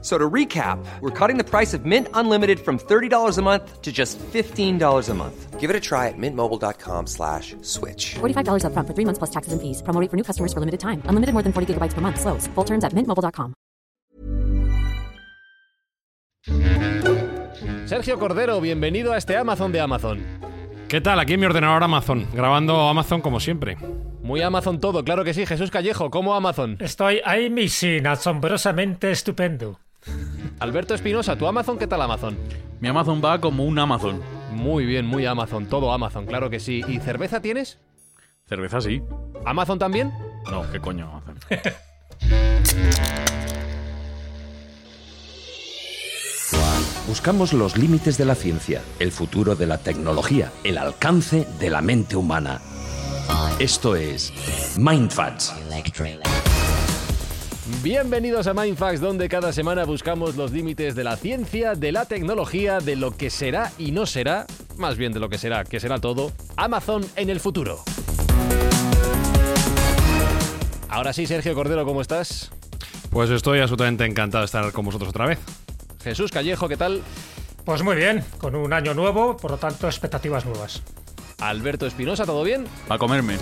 So to recap, we're cutting the price of Mint Unlimited from $30 a month to just $15 a month. Give it a try at mintmobile.com slash switch. $45 upfront for three months plus taxes and fees. Promo rate for new customers for limited time. Unlimited more than 40 gigabytes per month. Slows. Full terms at mintmobile.com. Sergio Cordero, bienvenido a este Amazon de Amazon. ¿Qué tal? Aquí en mi ordenador Amazon, grabando Amazon como siempre. Muy Amazon todo, claro que sí. Jesús Callejo, ¿cómo Amazon? Estoy ahí, mi sin, asombrosamente estupendo. Alberto Espinosa, ¿tu Amazon qué tal Amazon? Mi Amazon va como un Amazon. Muy bien, muy Amazon, todo Amazon, claro que sí. ¿Y cerveza tienes? Cerveza sí. ¿Amazon también? No, ¿qué coño Amazon? Buscamos los límites de la ciencia, el futuro de la tecnología, el alcance de la mente humana. Esto es Mindfacts. Bienvenidos a Mindfax, donde cada semana buscamos los límites de la ciencia, de la tecnología, de lo que será y no será, más bien de lo que será, que será todo, Amazon en el futuro. Ahora sí, Sergio Cordero, ¿cómo estás? Pues estoy absolutamente encantado de estar con vosotros otra vez. Jesús Callejo, ¿qué tal? Pues muy bien, con un año nuevo, por lo tanto, expectativas nuevas. Alberto Espinosa, ¿todo bien? A comerme.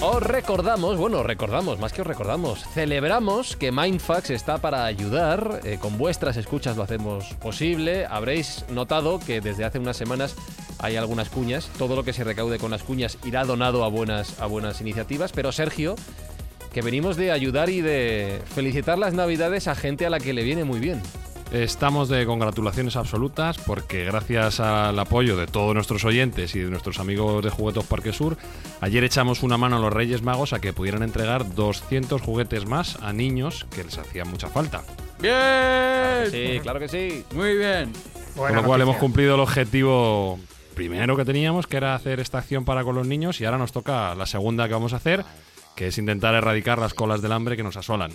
Os recordamos, bueno, recordamos, más que os recordamos, celebramos que Mindfax está para ayudar, eh, con vuestras escuchas lo hacemos posible. Habréis notado que desde hace unas semanas hay algunas cuñas, todo lo que se recaude con las cuñas irá donado a buenas, a buenas iniciativas, pero Sergio, que venimos de ayudar y de felicitar las navidades a gente a la que le viene muy bien. Estamos de congratulaciones absolutas porque gracias al apoyo de todos nuestros oyentes y de nuestros amigos de Juguetos Parque Sur, ayer echamos una mano a los Reyes Magos a que pudieran entregar 200 juguetes más a niños que les hacía mucha falta. ¡Bien! Sí, claro que sí. Muy bien. Con lo cual hemos cumplido el objetivo primero que teníamos, que era hacer esta acción para con los niños, y ahora nos toca la segunda que vamos a hacer, que es intentar erradicar las colas del hambre que nos asolan.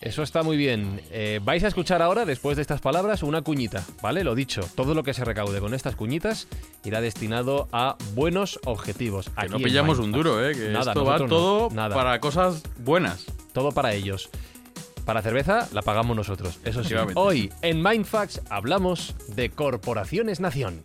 Eso está muy bien. Eh, vais a escuchar ahora, después de estas palabras, una cuñita, ¿vale? Lo dicho, todo lo que se recaude con estas cuñitas irá destinado a buenos objetivos. Que aquí no pillamos un duro, ¿eh? Que Nada, esto va no, todo nada. para cosas buenas. Todo para ellos. Para cerveza la pagamos nosotros, eso sí. Hoy en Mindfax hablamos de Corporaciones Nación.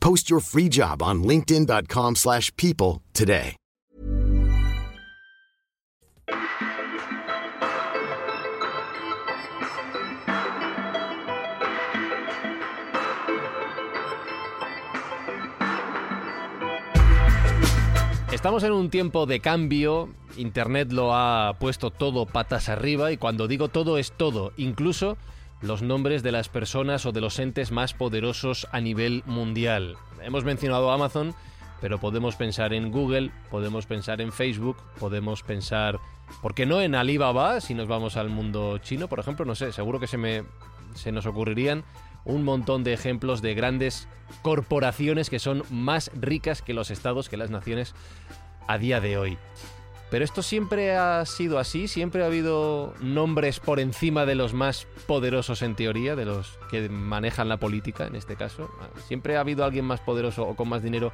Post your free job on linkedin.com/people slash people today. Estamos en un tiempo de cambio, Internet lo ha puesto todo patas arriba y cuando digo todo es todo, incluso los nombres de las personas o de los entes más poderosos a nivel mundial. Hemos mencionado Amazon, pero podemos pensar en Google, podemos pensar en Facebook, podemos pensar, ¿por qué no en Alibaba si nos vamos al mundo chino, por ejemplo? No sé, seguro que se, me, se nos ocurrirían un montón de ejemplos de grandes corporaciones que son más ricas que los estados, que las naciones a día de hoy. Pero esto siempre ha sido así, siempre ha habido nombres por encima de los más poderosos en teoría, de los que manejan la política en este caso. Siempre ha habido alguien más poderoso o con más dinero,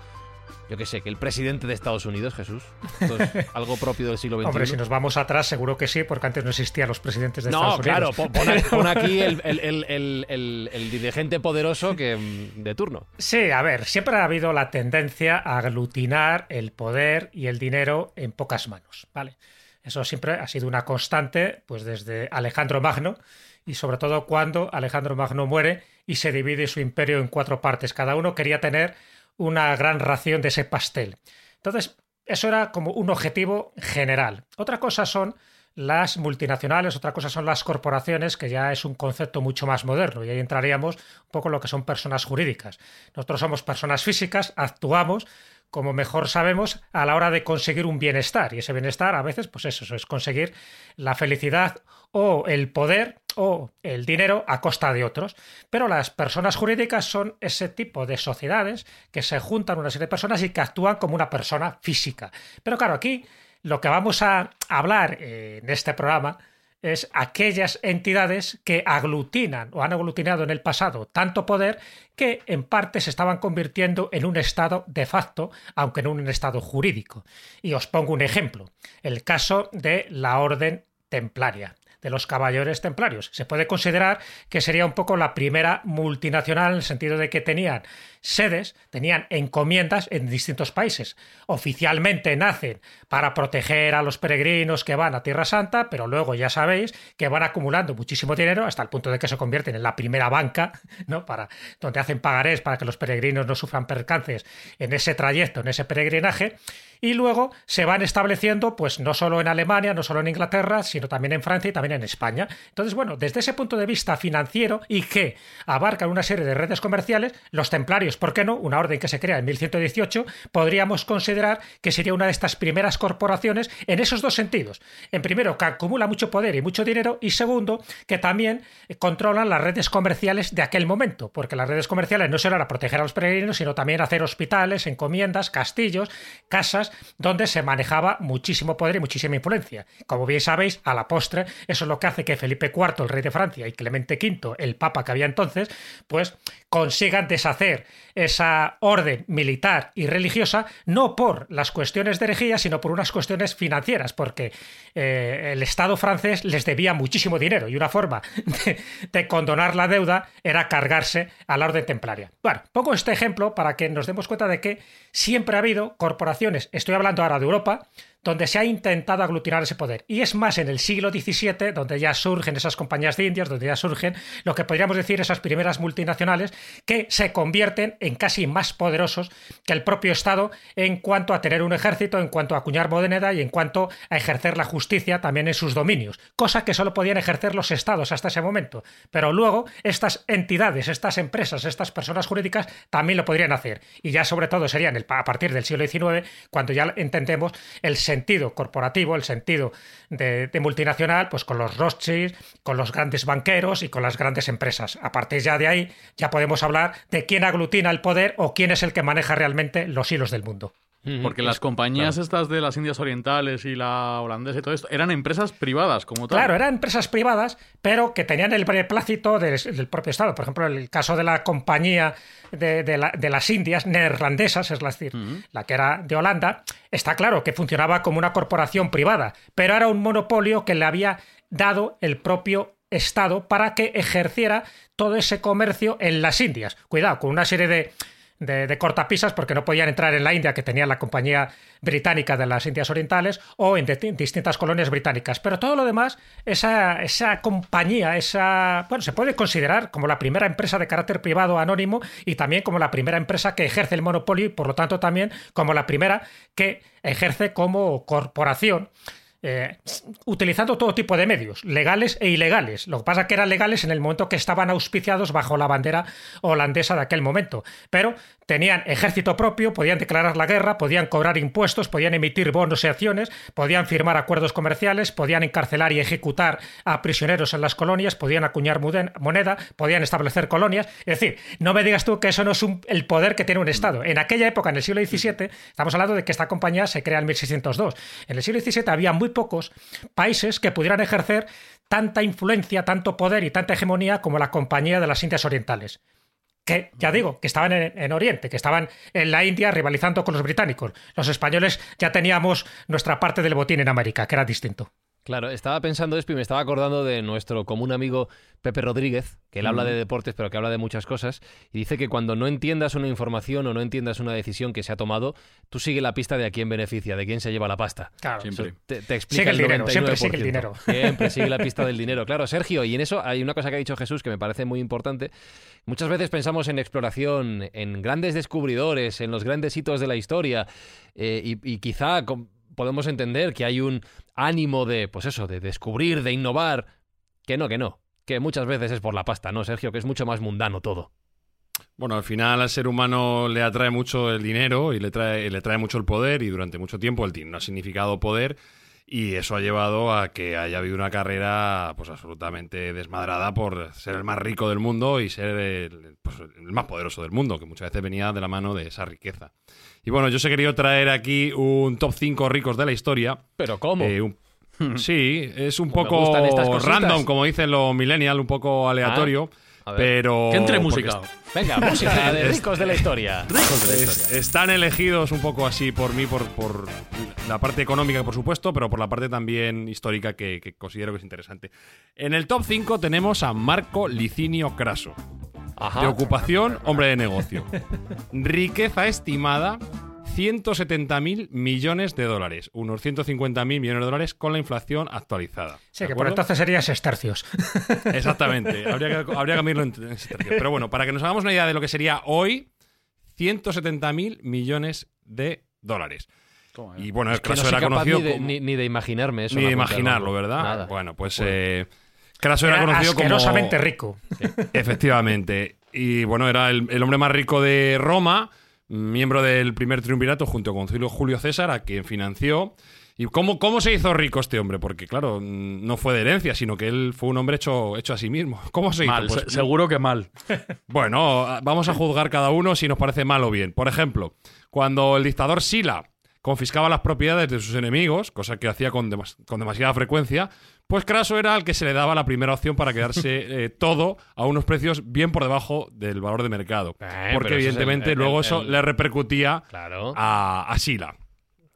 yo que sé, que el presidente de Estados Unidos, Jesús. Esto es algo propio del siglo XXI. Hombre, si nos vamos atrás, seguro que sí, porque antes no existían los presidentes de No, Estados claro, Unidos. pon aquí- pon aquí el, el- el- el- el- el dirigente poderoso que de turno. Sí, a ver, siempre ha habido la tendencia a aglutinar el poder y el dinero en pocas manos, ¿vale? Eso siempre ha sido una constante, pues desde Alejandro Magno, y sobre todo cuando Alejandro Magno muere y se divide su imperio en cuatro partes. Cada uno quería tener una gran ración de ese pastel. Entonces, eso era como un objetivo general. Otra cosa son las multinacionales, otra cosa son las corporaciones, que ya es un concepto mucho más moderno y ahí entraríamos un poco en lo que son personas jurídicas. Nosotros somos personas físicas, actuamos como mejor sabemos a la hora de conseguir un bienestar y ese bienestar a veces pues eso, es conseguir la felicidad o el poder o el dinero a costa de otros. Pero las personas jurídicas son ese tipo de sociedades que se juntan una serie de personas y que actúan como una persona física. Pero claro, aquí lo que vamos a hablar eh, en este programa es aquellas entidades que aglutinan o han aglutinado en el pasado tanto poder que en parte se estaban convirtiendo en un estado de facto, aunque no en un estado jurídico. Y os pongo un ejemplo, el caso de la Orden Templaria de los caballeros templarios. Se puede considerar que sería un poco la primera multinacional en el sentido de que tenían sedes, tenían encomiendas en distintos países. Oficialmente nacen para proteger a los peregrinos que van a Tierra Santa, pero luego ya sabéis que van acumulando muchísimo dinero hasta el punto de que se convierten en la primera banca, ¿no? Para donde hacen pagarés para que los peregrinos no sufran percances en ese trayecto, en ese peregrinaje y luego se van estableciendo, pues no solo en Alemania, no solo en Inglaterra, sino también en Francia y también en España. Entonces, bueno, desde ese punto de vista financiero y que abarcan una serie de redes comerciales, los templarios, ¿por qué no? Una orden que se crea en 1118, podríamos considerar que sería una de estas primeras corporaciones en esos dos sentidos. En primero, que acumula mucho poder y mucho dinero, y segundo, que también controlan las redes comerciales de aquel momento, porque las redes comerciales no solo era proteger a los peregrinos, sino también hacer hospitales, encomiendas, castillos, casas, donde se manejaba muchísimo poder y muchísima influencia. Como bien sabéis, a la postre, eso es lo que hace que Felipe IV, el rey de Francia, y Clemente V, el papa que había entonces, pues consigan deshacer esa orden militar y religiosa, no por las cuestiones de herejía, sino por unas cuestiones financieras, porque eh, el Estado francés les debía muchísimo dinero y una forma de, de, condonar la deuda era cargarse a la orden templaria. Bueno, pongo este ejemplo para que nos demos cuenta de que siempre ha habido corporaciones, estoy hablando ahora de Europa, donde se ha intentado aglutinar ese poder. Y es más en el siglo XVII, donde ya surgen esas compañías de indias, donde ya surgen lo que podríamos decir esas primeras multinacionales que se convierten en casi más poderosos que el propio Estado en cuanto a tener un ejército, en cuanto a acuñar moneda y en cuanto a ejercer la justicia también en sus dominios, cosa que solo podían ejercer los estados hasta ese momento. Pero luego estas entidades, estas empresas, estas personas jurídicas también lo podrían hacer. Y ya sobre todo serían el, a partir del siglo XIX cuando ya entendemos el corporativo, el sentido de, de, multinacional, pues con los Rothschild, con los grandes banqueros y con las grandes empresas. A partir ya de ahí ya podemos hablar de quién aglutina el poder o quién es el que maneja realmente los hilos del mundo. Porque las compañías claro. estas de las Indias Orientales y la holandesa y todo esto eran empresas privadas como tal. Claro, eran empresas privadas, pero que tenían el beneplácito del, del propio Estado. Por ejemplo, el caso de la compañía de, de, la, de las Indias neerlandesas, es decir, uh -huh. la que era de Holanda, está claro que funcionaba como una corporación privada, pero era un monopolio que le había dado el propio Estado para que ejerciera todo ese comercio en las Indias. Cuidado, con una serie de de, cortapisas porque no podían entrar en la India que tenía la compañía británica de las Indias Orientales o en, en distintas colonias británicas. Pero todo lo demás, esa, esa compañía, esa, bueno, se puede considerar como la primera empresa de carácter privado anónimo y también como la primera empresa que ejerce el monopolio y por lo tanto también como la primera que ejerce como corporación eh, utilizando todo tipo de medios, legales e ilegales. Lo que pasa es que eran legales en el momento que estaban auspiciados bajo la bandera holandesa de aquel momento. Pero tenían ejército propio, podían declarar la guerra, podían cobrar impuestos, podían emitir bonos y acciones, podían firmar acuerdos comerciales, podían encarcelar y ejecutar a prisioneros en las colonias, podían acuñar moneda, podían establecer colonias. Es decir, no me digas tú que eso no es un, el poder que tiene un Estado. En aquella época, en el siglo XVII, estamos hablando de que esta compañía se crea en 1602. En el siglo XVII había muy pocos países que pudieran ejercer tanta influencia, tanto poder y tanta hegemonía como la Compañía de las Indias Orientales. Que, ya digo, que estaban en, en, Oriente, que estaban en la India rivalizando con los británicos. Los españoles ya teníamos nuestra parte del botín en América, que era distinto. Claro, estaba pensando esto y me estaba acordando de nuestro común amigo Pepe Rodríguez, que él mm. habla de deportes, pero que habla de muchas cosas, y dice que cuando no entiendas una información o no entiendas una decisión que se ha tomado, tú sigue la pista de a quién beneficia, de quién se lleva la pasta. Claro, siempre. Te, te, explica sigue el, el dinero, siempre sigue el dinero. Siempre sigue la pista del dinero. Claro, Sergio, y en eso hay una cosa que ha dicho Jesús que me parece muy importante. Muchas veces pensamos en exploración, en grandes descubridores, en los grandes hitos de la historia, eh, y, y quizá podemos entender que hay un ánimo de, pues eso, de descubrir, de innovar. Que no, que no. Que muchas veces es por la pasta, ¿no, Sergio? Que es mucho más mundano todo. Bueno, al final al ser humano le atrae mucho el dinero y le trae, le trae mucho el poder y durante mucho tiempo el dinero ha significado poder y eso ha llevado a que haya habido una carrera pues absolutamente desmadrada por ser el más rico del mundo y ser el, pues, el más poderoso del mundo, que muchas veces venía de la mano de esa riqueza. Y bueno, yo os he querido traer aquí un top 5 ricos de la historia. ¿Pero cómo? Eh, un- sí, es un Pues poco random, como dicen los millennials, un poco aleatorio. a ver. pero Que entre música. Venga, música de ricos de la historia. es- están elegidos un poco así por mí, por, por la parte económica, por supuesto, pero por la parte también histórica que, que considero que es interesante. En el top 5 tenemos a Marco Licinio Craso. Ajá. De ocupación, hombre de negocio. Riqueza estimada, 170.000 millones de dólares. Unos 150.000 millones de dólares con la inflación actualizada. Sí, ¿De que por entonces serían sestercios. Exactamente. habría, que, habría que medirlo en, en. Pero bueno, para que nos hagamos una idea de lo que sería hoy, 170.000 millones de dólares. Y bueno, el Que no era conocido ni de, como- ni- ni de imaginarme eso. Ni de imaginarlo. ¿verdad? Nada. Bueno, pues Bueno. eh, Craso era, Era conocido como... asquerosamente rico. Efectivamente. Y bueno, era el, el hombre más rico de Roma, miembro del primer triunvirato junto con Julio- Julio César, a quien financió. ¿Y cómo, cómo se hizo rico este hombre? Porque, claro, no fue de herencia, sino que él fue un hombre hecho, hecho a sí mismo. ¿Cómo se hizo? Mal, Pues, se- seguro que mal. bueno, vamos a juzgar cada uno si nos parece mal o bien. Por ejemplo, cuando el dictador Sila confiscaba las propiedades de sus enemigos, cosa que hacía con, demas- con demasiada frecuencia, pues Craso era el que se le daba la primera opción para quedarse eh, todo a unos precios bien por debajo del valor de mercado. Eh, porque es el- evidentemente el- luego el- eso le repercutía Claro. a, a Sila.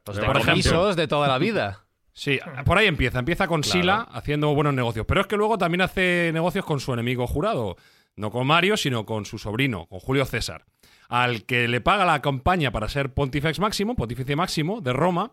Los por ejemplo. decomisos de toda la vida. Sí, por ahí empieza. Empieza con Claro. Sila haciendo buenos negocios. Pero es que luego también hace negocios con su enemigo jurado. No con Mario, sino con su sobrino, con Julio César. Al que le paga la campaña para ser pontifex máximo, pontífice máximo de Roma.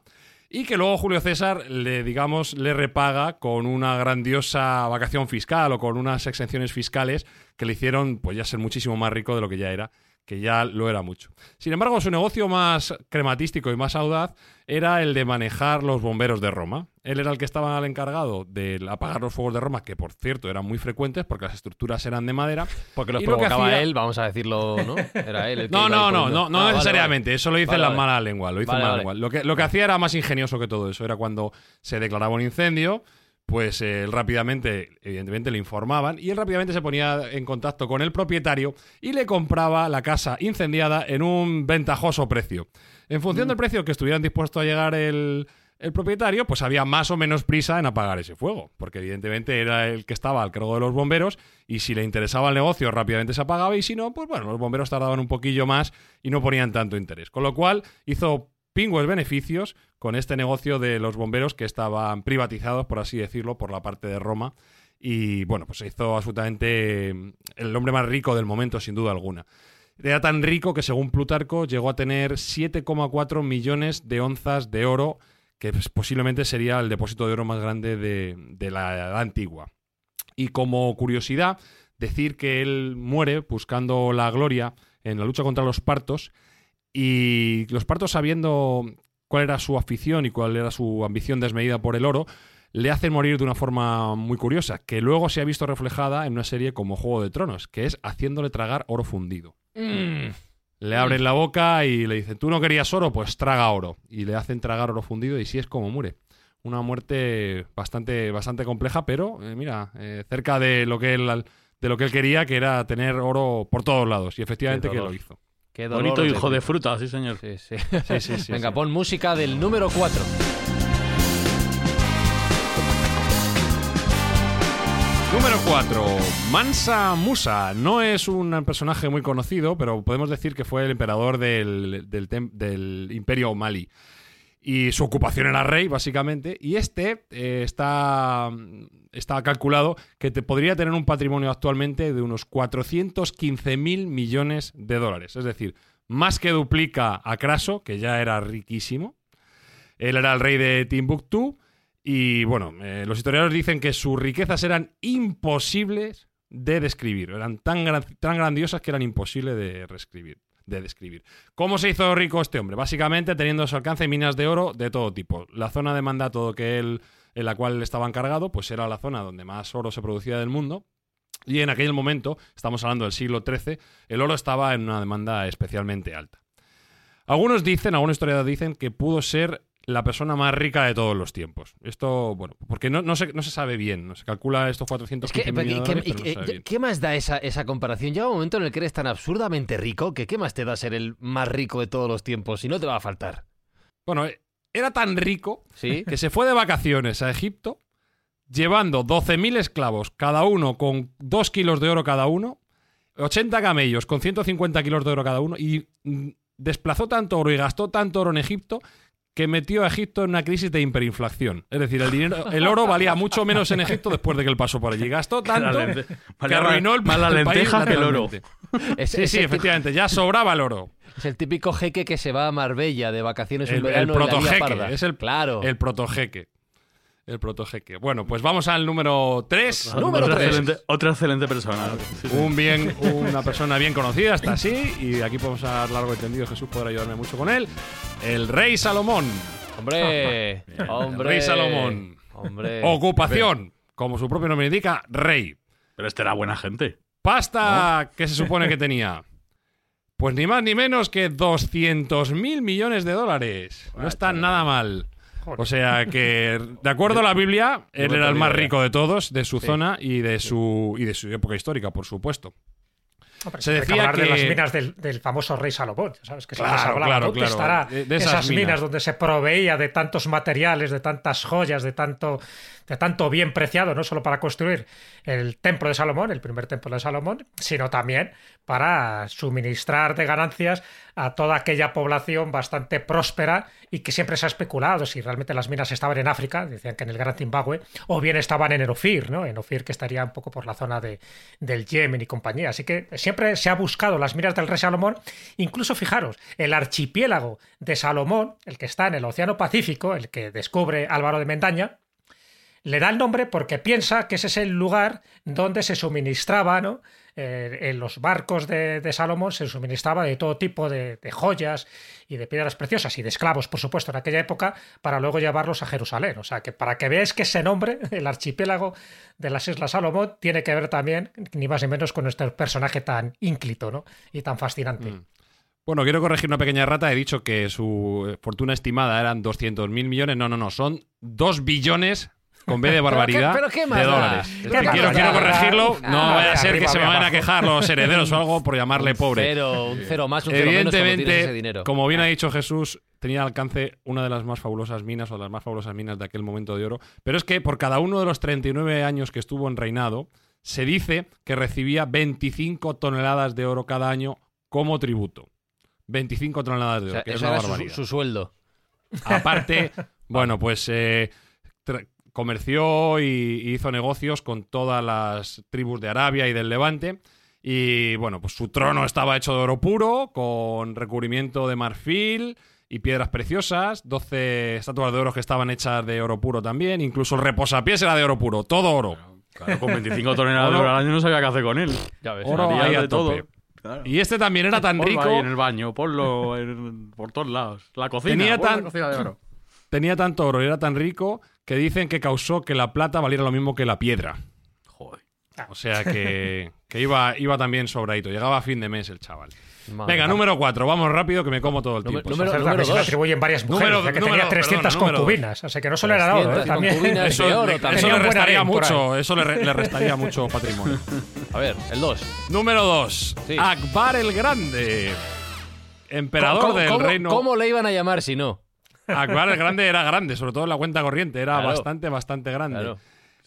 Y que luego Julio César le, digamos, le repaga con una grandiosa vacación fiscal o con unas exenciones fiscales que le hicieron, pues ya ser muchísimo más rico de lo que ya era, que ya lo era mucho. Sin embargo, su negocio más crematístico y más audaz era el de manejar los bomberos de Roma. Él era el que estaba al encargado de apagar los fuegos de Roma, que por cierto eran muy frecuentes porque las estructuras eran de madera. Porque los Y lo provocaba hacía- él, vamos a decirlo, ¿no? Era él el que No, no, no, no, no Ah, necesariamente. vale. Eso lo hizo Vale, en la vale. mala lengua. Lo hizo en mala lengua. Lo que, lo que hacía era más ingenioso que todo eso. Era cuando se declaraba un incendio, pues eh, él rápidamente, evidentemente, le informaban y él rápidamente se ponía en contacto con el propietario y le compraba la casa incendiada en un ventajoso precio. En función del precio que estuvieran dispuestos a llegar el, el propietario, pues había más o menos prisa en apagar ese fuego, porque evidentemente era el que estaba al cargo de los bomberos y si le interesaba el negocio rápidamente se apagaba y si no, pues bueno, los bomberos tardaban un poquillo más y no ponían tanto interés. Con lo cual hizo pingües beneficios con este negocio de los bomberos que estaban privatizados, por así decirlo, por la parte de Roma. Y bueno, pues se hizo absolutamente mm, el hombre más rico del momento, sin duda alguna. Era tan rico que según Plutarco llegó a tener 7,4 millones de onzas de oro, que pues, posiblemente sería el depósito de oro más grande de, de la edad antigua. Y como curiosidad, decir que él muere buscando la gloria en la lucha contra los partos y los partos sabiendo cuál era su afición y cuál era su ambición desmedida por el oro, le hacen morir de una forma muy curiosa, que luego se ha visto reflejada en una serie como Juego de Tronos, que es haciéndole tragar oro fundido. Mm. Le abren la boca y le dicen, tú no querías oro, pues traga oro. Y le hacen tragar oro fundido y sí es como muere. Una muerte bastante, bastante compleja, pero eh, mira, eh, cerca de lo, que él, de lo que él quería, que era tener oro por todos lados. Y efectivamente que lo hizo. Qué Bonito hijo de fruta, sí, señor. Sí, sí. Sí, sí, sí, Venga, pon música del número 4. Número 4. Mansa Musa. No es un personaje muy conocido, pero podemos decir que fue el emperador del, del del Imperio Mali. Y su ocupación era rey, básicamente. Y este eh, está, está calculado que te podría tener un patrimonio actualmente de unos 415 mil millones de dólares. Es decir, más que duplica a Craso, que ya era riquísimo. Él era el rey de Timbuktu. Y bueno, eh, los historiadores dicen que sus riquezas eran imposibles de describir. Eran tan, tan grandiosas que eran imposibles de reescribir. De describir. ¿Cómo se hizo rico este hombre? Básicamente teniendo a su alcance minas de oro de todo tipo. La zona de mandato que él en la cual estaba encargado, pues era la zona donde más oro se producía del mundo. Y en aquel momento, estamos hablando del siglo XIII, el oro estaba en una demanda especialmente alta. Algunos dicen, algunos historiadores dicen que pudo ser la persona más rica de todos los tiempos. Esto, bueno, porque no, no, se, no se sabe bien, no se calcula estos 400 Es que, millones de ¿qué, dólares, qué- no más da esa, esa comparación? Llega un momento en el que eres tan absurdamente rico que ¿qué más te da ser el más rico de todos los tiempos? Si no te va a faltar. Bueno, era tan rico ¿Sí? que se fue de vacaciones a Egipto llevando 12.000 esclavos, cada uno con 2 kilos de oro cada uno, 80 camellos con 150 kilos de oro cada uno, y mm, desplazó tanto oro y gastó tanto oro en Egipto que metió a Egipto en una crisis de hiperinflación. Es decir, el, dinero, el oro valía mucho menos en Egipto después de que él pasó por allí. Gastó tanto La lente- que arruinó el, más la el país lenteja que el oro. Es, Sí, es sí, el, efectivamente, ya sobraba el oro. es el típico jeque que se va a Marbella de vacaciones un El, el verano y la lía protojeque, parda. es el, Claro. el protojeque. El protojeque. Bueno, pues vamos al número 3. Número otra, tres. excelente, otra excelente persona. Sí, sí. Un bien, una persona bien conocida, hasta así, y aquí podemos hablar largo y tendido, Jesús podrá ayudarme mucho con él. El rey Salomón. Hombre, El hombre. rey Salomón. Hombre. Ocupación, como su propio nombre indica, rey. Pero este era buena gente. Pasta que se supone que tenía. Pues ni más ni menos que 200 mil millones de dólares. No está nada mal. O sea que, de acuerdo a la Biblia, él era el más rico de todos, de su zona y de su, y de su época histórica, por supuesto. Hombre, Se que decía hablar de que- las minas del, del famoso rey Salomón. ya ¿Sabes? Que Claro, se hablaba, claro, ¿dónde claro. estará De- de esas, esas minas. minas. donde se proveía de tantos materiales, de tantas joyas, de tanto, de tanto bien preciado, no solo para construir el templo de Salomón, el primer templo de Salomón, sino también para suministrar de ganancias a toda aquella población bastante próspera y que siempre se ha especulado si realmente las minas estaban en África, decían que en el Gran Zimbabue, o bien estaban en Ofir, ¿no? En Ofir, que estaría un poco por la zona de, del Yemen y compañía. Así que siempre se ha buscado las minas del rey Salomón. Incluso, fijaros, el archipiélago de Salomón, el que está en el Océano Pacífico, el que descubre Álvaro de Mendaña, le da el nombre porque piensa que ese es el lugar donde se suministraba, ¿no? En los barcos de, Salomón se suministraba de todo tipo de, joyas y de piedras preciosas y de esclavos, por supuesto, en aquella época, para luego llevarlos a Jerusalén. O sea, que para que veáis que ese nombre, el archipiélago de las Islas Salomón, tiene que ver también, ni más ni menos, con nuestro personaje tan ínclito ¿no? y tan fascinante. Mm. Bueno, quiero corregir una pequeña rata. He dicho que su eh, fortuna estimada eran 200 mil millones. No, no, no. Son 2 billones con B de barbaridad pero qué más de dólares. ¿Qué Es que más quiero, corregirlo. Ah, No ah, vaya a ser que se me vayan a quejar los herederos o algo por llamarle pobre. Cero, un cero más, un cero menos tienes ese Evidentemente, dinero. como bien ha dicho Jesús, tenía al alcance una de las más fabulosas minas o de las más fabulosas minas de aquel momento de oro. Pero es que por cada uno de los 39 años que estuvo en reinado, se dice que recibía 25 toneladas de oro cada año como tributo. 25 toneladas de O oro, sea, que es una era su, barbaridad. su sueldo. Aparte, bueno, pues eh, comerció y y hizo negocios con todas las tribus de Arabia y del Levante. Y bueno, pues su trono estaba hecho de oro puro, con recubrimiento de marfil y piedras preciosas, 12 estatuas de oro que estaban hechas de oro puro también, incluso el reposapiés era de oro puro, todo oro. Claro, con 25 toneladas de Oro- al año no sabía qué hacer con él. Ya ves. Oro a todo. tope. Claro. Y este también era tan Ponlo rico, ahí en el baño, ponlo en- por todos lados. La cocina, Tenía pon la tan- cocina de oro. tenía tanto oro y era tan rico que dicen que causó que la plata valiera lo mismo que la piedra. Joder. O sea que, que iba, iba también sobradito. Llegaba a fin de mes el chaval. Madre Venga, número 4. Vamos rápido que me como todo el Número- tiempo. número- se atribuyen varias mujeres, Número- que número- tenía 300 perdona, número concubinas. O sea que no solo era oro, 300 ¿eh? también. Eso, de oro le- también. eso le restaría mucho. Eso le, le restaría mucho patrimonio. A ver, el 2. número 2. Sí. Akbar el Grande. Emperador ¿Cómo, del cómo- reino. ¿Cómo le iban a llamar si no? Akbar el Grande era grande, sobre todo en la cuenta corriente. Era Claro. bastante, bastante grande. Claro.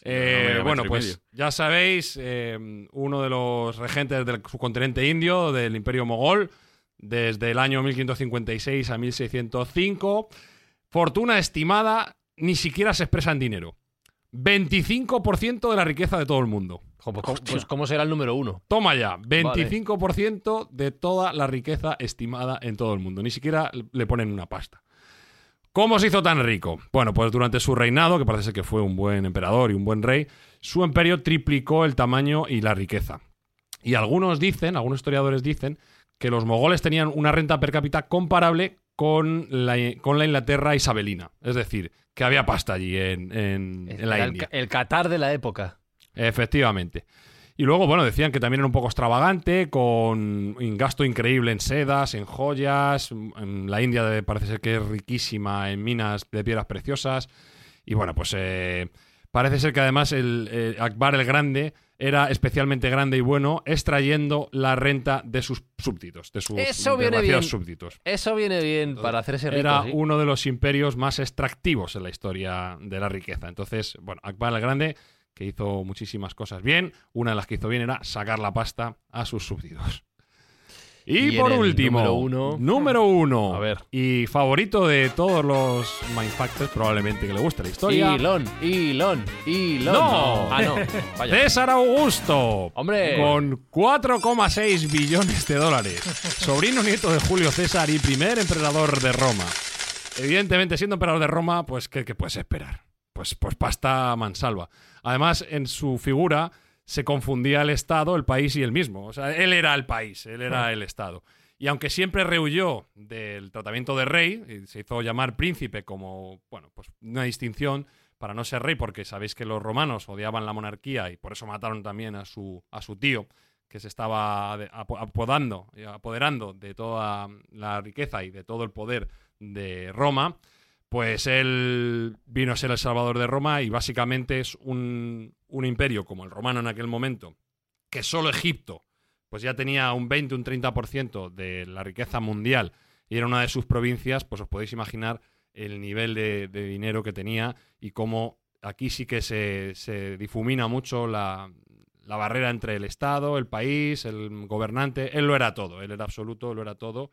Eh, Sí, no, no, bueno, pues ya sabéis, eh, uno de los regentes del subcontinente indio, del imperio mogol, desde el año 1556 a 1605. Fortuna estimada ni siquiera se expresa en dinero. 25% de la riqueza de todo el mundo. Pues, ¿cómo, pues, ¿cómo será el número uno? Toma ya, 25% de toda la riqueza estimada en todo el mundo. Ni siquiera le ponen una pasta. ¿Cómo se hizo tan rico? Bueno, pues durante su reinado, que parece ser que fue un buen emperador y un buen rey, su imperio triplicó el tamaño y la riqueza. Y algunos dicen, algunos historiadores dicen, que los mogoles tenían una renta per cápita comparable con la, con la Inglaterra isabelina. Es decir, que había pasta allí en, en, en la el, India. el Qatar de la época. Efectivamente. Y luego, bueno, decían que también era un poco extravagante, con un gasto increíble en sedas, en joyas. En la India parece ser que es riquísima en minas de piedras preciosas. Y bueno, pues eh, parece ser que además el eh, Akbar el Grande era especialmente grande y bueno, extrayendo la renta de sus súbditos, de sus Eso viene desgraciados bien. súbditos. Eso viene bien para hacerse rico. Era sí. uno de los imperios más extractivos en la historia de la riqueza. Entonces, bueno, Akbar el Grande, que hizo muchísimas cosas bien, una de las que hizo bien era sacar la pasta a sus súbditos. Y, Y por último, número uno- número uno, A ver. y favorito de todos los Mindfactors, probablemente que le guste la historia. Ilon, Ilon, Ilon. ¡No! Ah, no. Vaya. César Augusto. ¡Hombre! Con 4,6 billones de dólares. Sobrino nieto de Julio César y primer emperador de Roma. Evidentemente, siendo emperador de Roma, pues, ¿qué, qué puedes esperar? Pues, pues pasta mansalva. Además, en su figura se confundía el Estado, el país y él mismo. O sea, él era el país, él era el Estado. Y aunque siempre rehuyó del tratamiento de rey, y se hizo llamar príncipe como, bueno, pues una distinción para no ser rey, porque sabéis que los romanos odiaban la monarquía y por eso mataron también a su, a su tío, que se estaba apodando, apoderando de toda la riqueza y de todo el poder de Roma, pues él vino a ser el salvador de Roma y básicamente es un, un imperio como el romano en aquel momento, que solo Egipto pues ya tenía un 20, un 30% de la riqueza mundial y era una de sus provincias, pues os podéis imaginar el nivel de, dinero que tenía y cómo aquí sí que se, se difumina mucho la, la barrera entre el Estado, el país, el gobernante. Él lo era todo, él era absoluto, lo era todo.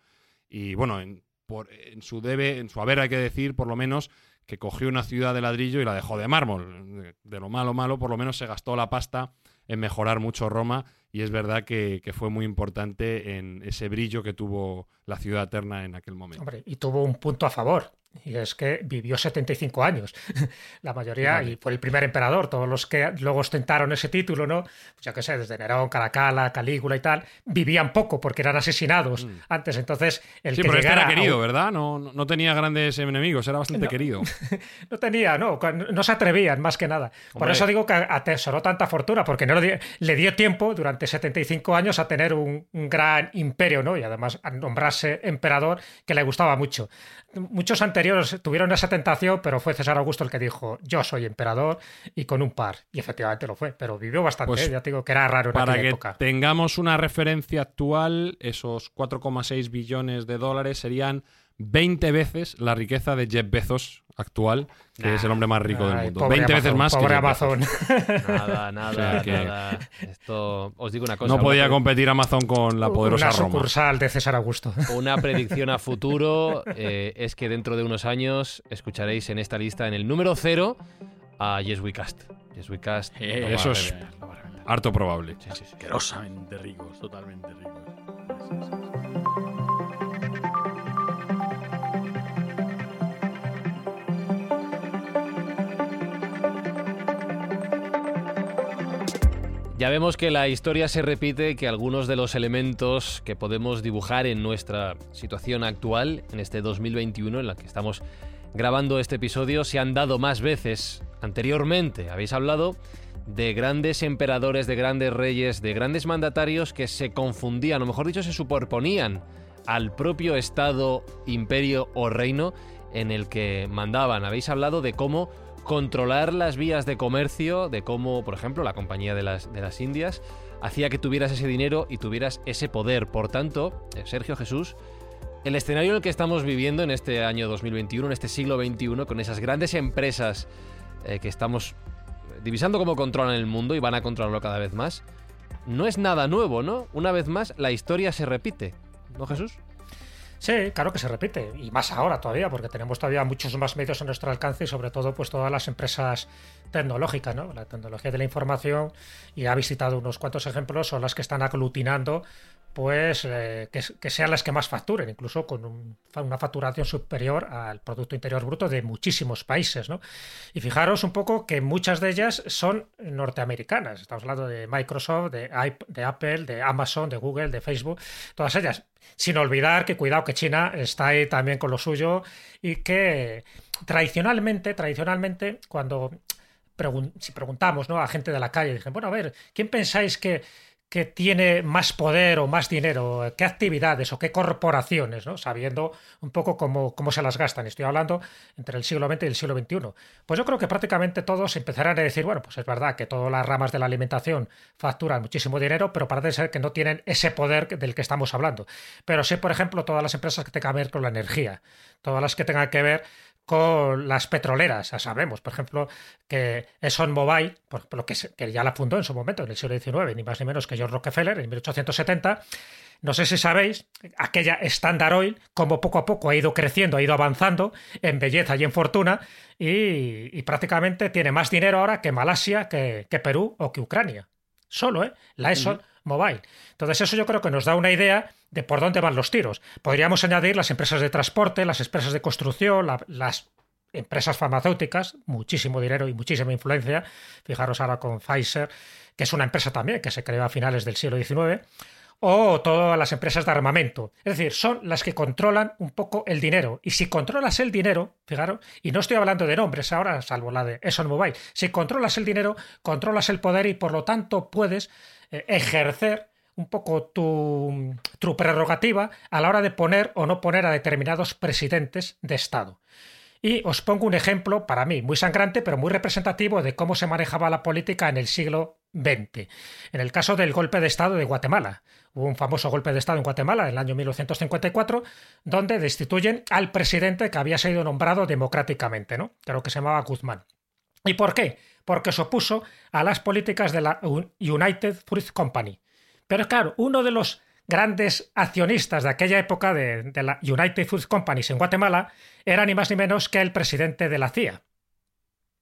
Y bueno, en, por, en su debe, en su haber hay que decir, por lo menos, que cogió una ciudad de ladrillo y la dejó de mármol. De lo malo, malo, por lo menos se gastó la pasta en mejorar mucho Roma y es verdad que, que fue muy importante en ese brillo que tuvo la ciudad eterna en aquel momento. Hombre, y tuvo un punto a favor. Y es que vivió 75 años. La mayoría, Vale. y fue el primer emperador. Todos los que luego ostentaron ese título, ¿no? Pues ya que sé, desde Nerón, Caracalla, Calígula y tal, vivían poco porque eran asesinados antes. Entonces, el Mm. Sí, que pero este era querido, un- ¿verdad? No, no, tenía grandes enemigos, era bastante No. querido. No tenía, no, no se atrevían, más que nada. Por Hombre. eso digo que atesoró tanta fortuna, porque no le dio tiempo durante 75 años a tener un, un gran imperio, ¿no? Y además a nombrarse emperador que le gustaba mucho. Muchos anteriores tuvieron esa tentación, pero fue César Augusto el que dijo, yo soy emperador, y con un par. Y efectivamente lo fue, pero vivió bastante, Pues, ¿eh? ya te digo que era raro en Para aquella que época. tengamos una referencia actual, esos 4,6 billones de dólares serían 20 veces la riqueza de Jeff Bezos actual, que es el hombre más rico del Ay, mundo. pobre 20 veces Amazon, más que pobre Bezos. Amazon. Nada, nada, O sea que- nada. Esto, os digo una cosa. No podía una, competir Amazon con la poderosa Una Roma. sucursal de César Augusto. una predicción a futuro eh, es que dentro de unos años escucharéis en esta lista, en el número cero, a Yes We Cast. Yes We Cast. Eh, eso es-. Harto probable. Sí, sí, sí. Asquerosamente ricos, totalmente ricos. Ya vemos que la historia se repite, que algunos de los elementos que podemos dibujar en nuestra situación actual, en este 2021 en la que estamos grabando este episodio, se han dado más veces anteriormente. Habéis hablado de grandes emperadores, de grandes reyes, de grandes mandatarios que se confundían, o mejor dicho, se superponían al propio Estado, imperio o reino en el que mandaban. Habéis hablado de cómo controlar las vías de comercio, de cómo, por ejemplo, la Compañía de las, Indias hacía que tuvieras ese dinero y tuvieras ese poder. Por tanto, eh, Sergio Jesús, el escenario en el que estamos viviendo en este año 2021, en este siglo XXI, con esas grandes empresas eh, que estamos divisando cómo controlan el mundo y van a controlarlo cada vez más, no es nada nuevo, ¿no? Una vez más, la historia se repite. ¿No, Jesús? Sí, claro que se repite, y más ahora todavía, porque tenemos todavía muchos más medios a nuestro alcance y sobre todo pues todas las empresas tecnológica, ¿no? La tecnología de la información, y ha visitado unos cuantos ejemplos, son las que están aglutinando pues eh, que, sean las que más facturen, incluso con una facturación superior al Producto Interior Bruto de muchísimos países. ¿no? Y fijaros un poco que muchas de ellas son norteamericanas. Estamos hablando de Microsoft, de, Apple, de Amazon, de Google, de Facebook, todas ellas. Sin olvidar que cuidado que China está ahí también con lo suyo y que tradicionalmente, tradicionalmente, cuando si preguntamos ¿no? a gente de la calle, dicen, bueno, a ver, ¿quién pensáis que que tiene más poder o más dinero, qué actividades o qué corporaciones, ¿no? sabiendo un poco cómo, cómo se las gastan. Estoy hablando entre el siglo XX y el siglo XXI. Pues yo creo que prácticamente todos empezarán a decir, bueno, pues es verdad que todas las ramas de la alimentación facturan muchísimo dinero, pero parece ser que no tienen ese poder del que estamos hablando. Pero sí, por ejemplo, todas las empresas que tengan que ver con la energía, todas las que tengan que ver con las petroleras. Ya sabemos, por ejemplo, que ExxonMobil, por ejemplo, que, que ya la fundó en su momento, en el siglo XIX, ni más ni menos que George Rockefeller, en 1870. No sé si sabéis, aquella Standard Oil, como poco a poco ha ido creciendo, ha ido avanzando en belleza y en fortuna, y, prácticamente tiene más dinero ahora que Malasia, que, que Perú o que Ucrania. Solo, ¿eh? La Exxon Mobile. Entonces eso yo creo que nos da una idea de por dónde van los tiros. Podríamos añadir las empresas de transporte, las empresas de construcción, las empresas farmacéuticas, muchísimo dinero y muchísima influencia. Fijaros ahora con Pfizer, que es una empresa también que se creó a finales del siglo XIX o todas las empresas de armamento. Es decir, son las que controlan un poco el dinero. Y si controlas el dinero, fijaros, y no estoy hablando de nombres ahora, salvo la de ExxonMobil, si controlas el dinero, controlas el poder y por lo tanto puedes eh, ejercer un poco tu, tu prerrogativa a la hora de poner o no poner a determinados presidentes de Estado. Y os pongo un ejemplo, para mí, muy sangrante, pero muy representativo de cómo se manejaba la política en el siglo XX. En el caso del golpe de Estado de Guatemala. Hubo un famoso golpe de Estado en Guatemala en el año 1954, donde destituyen al presidente que había sido nombrado democráticamente, ¿no? Creo que se llamaba Guzmán. ¿Y por qué? Porque se opuso a las políticas de la United Fruit Company. Pero claro, uno de los grandes accionistas de aquella época de, la United Fruit Companies en Guatemala era ni más ni menos que el presidente de la CIA,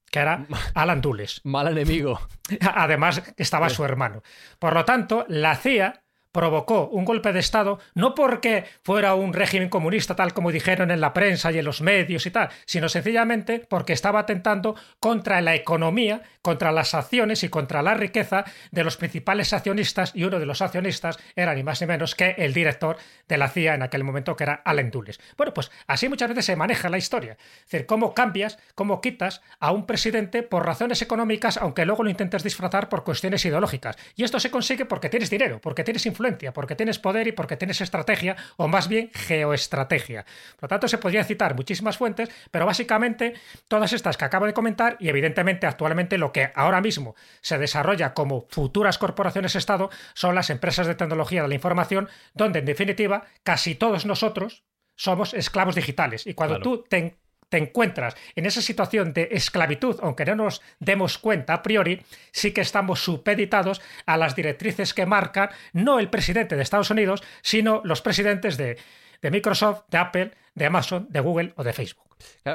que era Alan Dulles. Mal enemigo. Además, estaba su hermano. Por lo tanto, la CIA provocó un golpe de Estado no porque fuera un régimen comunista tal como dijeron en la prensa y en los medios y tal, sino sencillamente porque estaba atentando contra la economía, contra las acciones y contra la riqueza de los principales accionistas y uno de los accionistas era ni más ni menos que el director de la CIA en aquel momento que era Allen Dulles. Bueno, pues así muchas veces se maneja la historia. Es decir, cómo cambias, cómo quitas a un presidente por razones económicas aunque luego lo intentes disfrazar por cuestiones ideológicas. Y esto se consigue porque tienes dinero, porque tienes influencia porque tienes poder y porque tienes estrategia, o más bien geoestrategia. Por lo tanto, se podrían citar muchísimas fuentes, pero básicamente todas estas que acabo de comentar, y evidentemente actualmente lo que ahora mismo se desarrolla como futuras corporaciones Estado, son las empresas de tecnología de la información, donde en definitiva casi todos nosotros somos esclavos digitales. Y cuando tú te te encuentras en esa situación de esclavitud, aunque no nos demos cuenta a priori, sí que estamos supeditados a las directrices que marcan no el presidente de Estados Unidos, sino los presidentes de, de Microsoft, de Apple, de Amazon, de Google o de Facebook.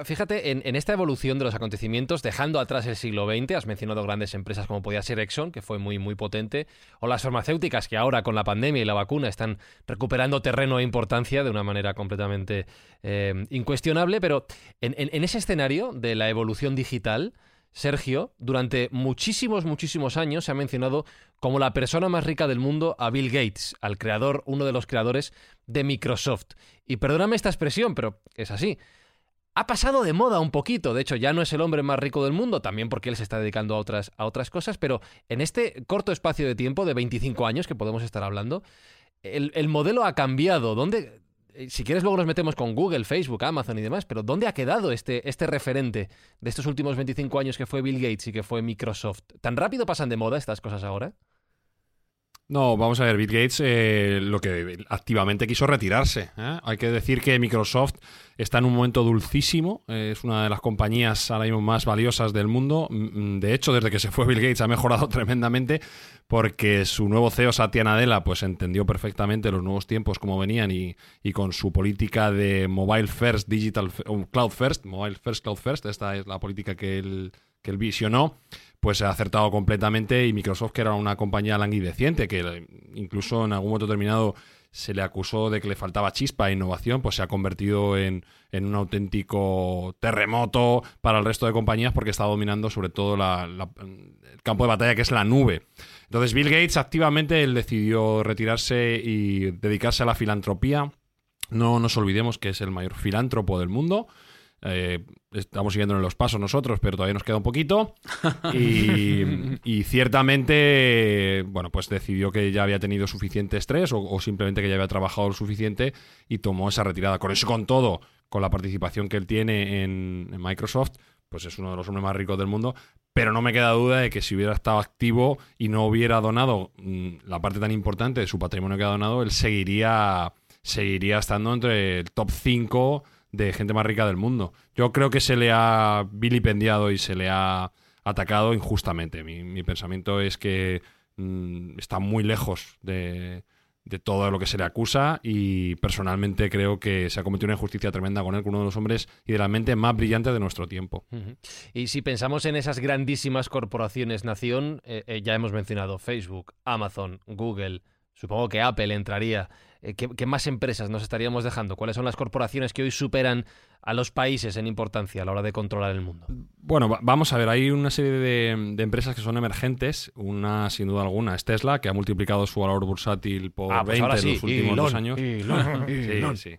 fíjate, en, esta evolución de los acontecimientos, dejando atrás el siglo XX, has mencionado grandes empresas como podía ser Exxon, que fue muy, muy potente, o las farmacéuticas, que ahora con la pandemia y la vacuna están recuperando terreno e importancia de una manera completamente eh, incuestionable, pero en, ese escenario de la evolución digital, Sergio, durante muchísimos, muchísimos años se ha mencionado como la persona más rica del mundo a Bill Gates, al creador, uno de los creadores de Microsoft. Y perdóname esta expresión, pero es así. Ha pasado de moda un poquito, de hecho ya no es el hombre más rico del mundo, también porque él se está dedicando a otras, a otras cosas, pero en este corto espacio de tiempo de 25 años que podemos estar hablando, el, el modelo ha cambiado. ¿Dónde, si quieres luego nos metemos con Google, Facebook, Amazon y demás, pero ¿dónde ha quedado este, este referente de estos últimos 25 años que fue Bill Gates y que fue Microsoft? ¿Tan rápido pasan de moda estas cosas ahora? No, vamos a ver, Bill Gates eh, lo que activamente quiso retirarse. ¿eh? Hay que decir que Microsoft está en un momento dulcísimo, eh, es una de las compañías ahora mismo más valiosas del mundo. Mm, mm, de hecho, desde que se fue Bill Gates ha mejorado tremendamente porque su nuevo CEO, Satya Nadella, pues entendió perfectamente los nuevos tiempos como venían y, y con su política de mobile first, digital, cloud first, mobile first, cloud first, esta es la política que él que él visionó, pues ha acertado completamente y Microsoft, que era una compañía languideciente, que incluso en algún momento determinado se le acusó de que le faltaba chispa e innovación, pues se ha convertido en, un auténtico terremoto para el resto de compañías porque está dominando sobre todo el campo de batalla que es la nube. Entonces Bill Gates activamente él decidió retirarse y dedicarse a la filantropía. No nos olvidemos que es el mayor filántropo del mundo. Eh, estamos siguiendo en los pasos nosotros, pero todavía nos queda un poquito. Y, ciertamente, bueno, pues decidió que ya había tenido suficiente estrés o, simplemente que ya había trabajado lo suficiente y tomó esa retirada. Con eso, con todo, con la participación que él tiene en, Microsoft, pues es uno de los hombres más ricos del mundo. Pero no me queda duda de que si hubiera estado activo y no hubiera donado mm, la parte tan importante de su patrimonio que ha donado, él seguiría, seguiría estando entre el top 5 de gente más rica del mundo. Yo creo que se le ha vilipendiado y se le ha atacado injustamente. Mi, pensamiento es que mm, está muy lejos de, todo lo que se le acusa y personalmente creo que se ha cometido una injusticia tremenda con él, con uno de los hombres y de la mente más brillantes de nuestro tiempo. Y si pensamos en esas grandísimas corporaciones nación, eh, eh, ya hemos mencionado Facebook, Amazon, Google, supongo que Apple entraría. Eh, ¿qué, más empresas nos estaríamos dejando? ¿Cuáles son las corporaciones que hoy superan a los países en importancia a la hora de controlar el mundo? Bueno, vamos a ver, hay una serie de, empresas que son emergentes. Una, sin duda alguna, es Tesla, que ha multiplicado su valor bursátil por 20 ah, pues en los últimos dos años. sí, sí.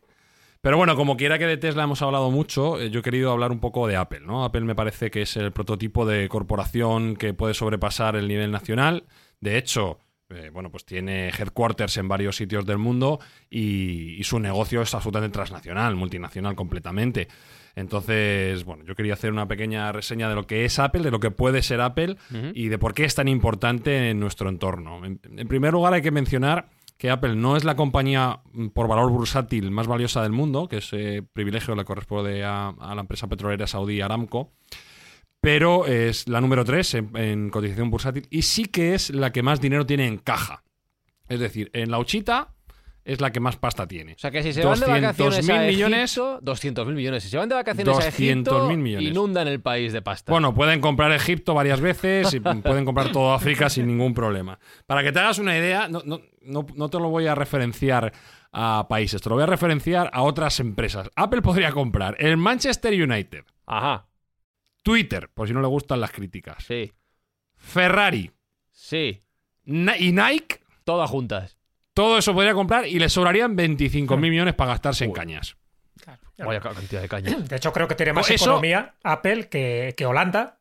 Pero bueno, como quiera que de Tesla hemos hablado mucho, eh, yo he querido hablar un poco de Apple, ¿no? Apple me parece que es el prototipo de corporación que puede sobrepasar el nivel nacional. De hecho, eh, bueno, pues tiene headquarters en varios sitios del mundo y, su negocio es absolutamente transnacional, multinacional completamente. Entonces, bueno, yo quería hacer una pequeña reseña de lo que es Apple, de lo que puede ser Apple y de por qué es tan importante en nuestro entorno. En, primer lugar, hay que mencionar que Apple no es la compañía mm, por valor bursátil más valiosa del mundo, que ese privilegio le corresponde a, a la empresa petrolera saudí Aramco pero es la número 3 en, cotización bursátil y sí que es la que más dinero tiene en caja. Es decir, en la Uchita es la que más pasta tiene. O sea que si se van de vacaciones a millones, 200 mil millones. Si se van de vacaciones a Egipto, millones. inundan el país de pasta. Bueno, pueden comprar Egipto varias veces y pueden comprar todo África sin ningún problema. Para que te hagas una idea, no, no, no te lo voy a referenciar a países, te lo voy a referenciar a otras empresas. Apple podría comprar el Manchester United. Ajá. Twitter, por si no le gustan las críticas. Sí. Ferrari. Sí. y Nike. Todas juntas. Todo eso podría comprar y le sobrarían 25 mil millones para gastarse en cañas. Claro, Vaya cantidad de cañas. De hecho, creo que tiene más economía Apple que, que Holanda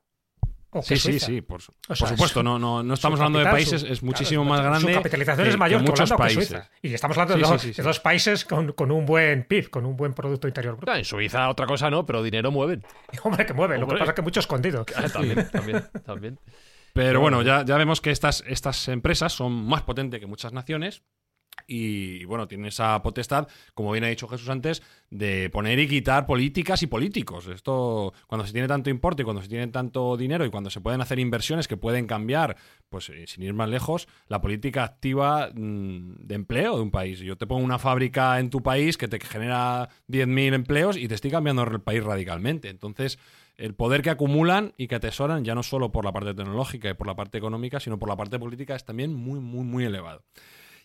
sí, sí, sí, por, supuesto. No, no, no estamos hablando de países, es muchísimo más grande. Su capitalización es mayor que, muchos países. Y estamos hablando de, dos, países con, un buen PIB, con un buen Producto Interior Bruto. en Suiza otra cosa no, pero dinero mueven. Hombre, que mueven. Lo que pasa es que mucho escondido. también, también, también. Pero bueno, ya, ya vemos que estas, estas empresas son más potentes que muchas naciones y bueno, tiene esa potestad, como bien ha dicho Jesús antes, de poner y quitar políticas y políticos. Esto, cuando se tiene tanto importe, cuando se tiene tanto dinero y cuando se pueden hacer inversiones que pueden cambiar, pues eh, sin ir más lejos, la política activa mm, de empleo de un país. Yo te pongo una fábrica en tu país que te genera 10.000 empleos y te estoy cambiando el país radicalmente. Entonces, el poder que acumulan y que atesoran, ya no solo por la parte tecnológica y por la parte económica, sino por la parte política, es también muy, muy, muy elevado.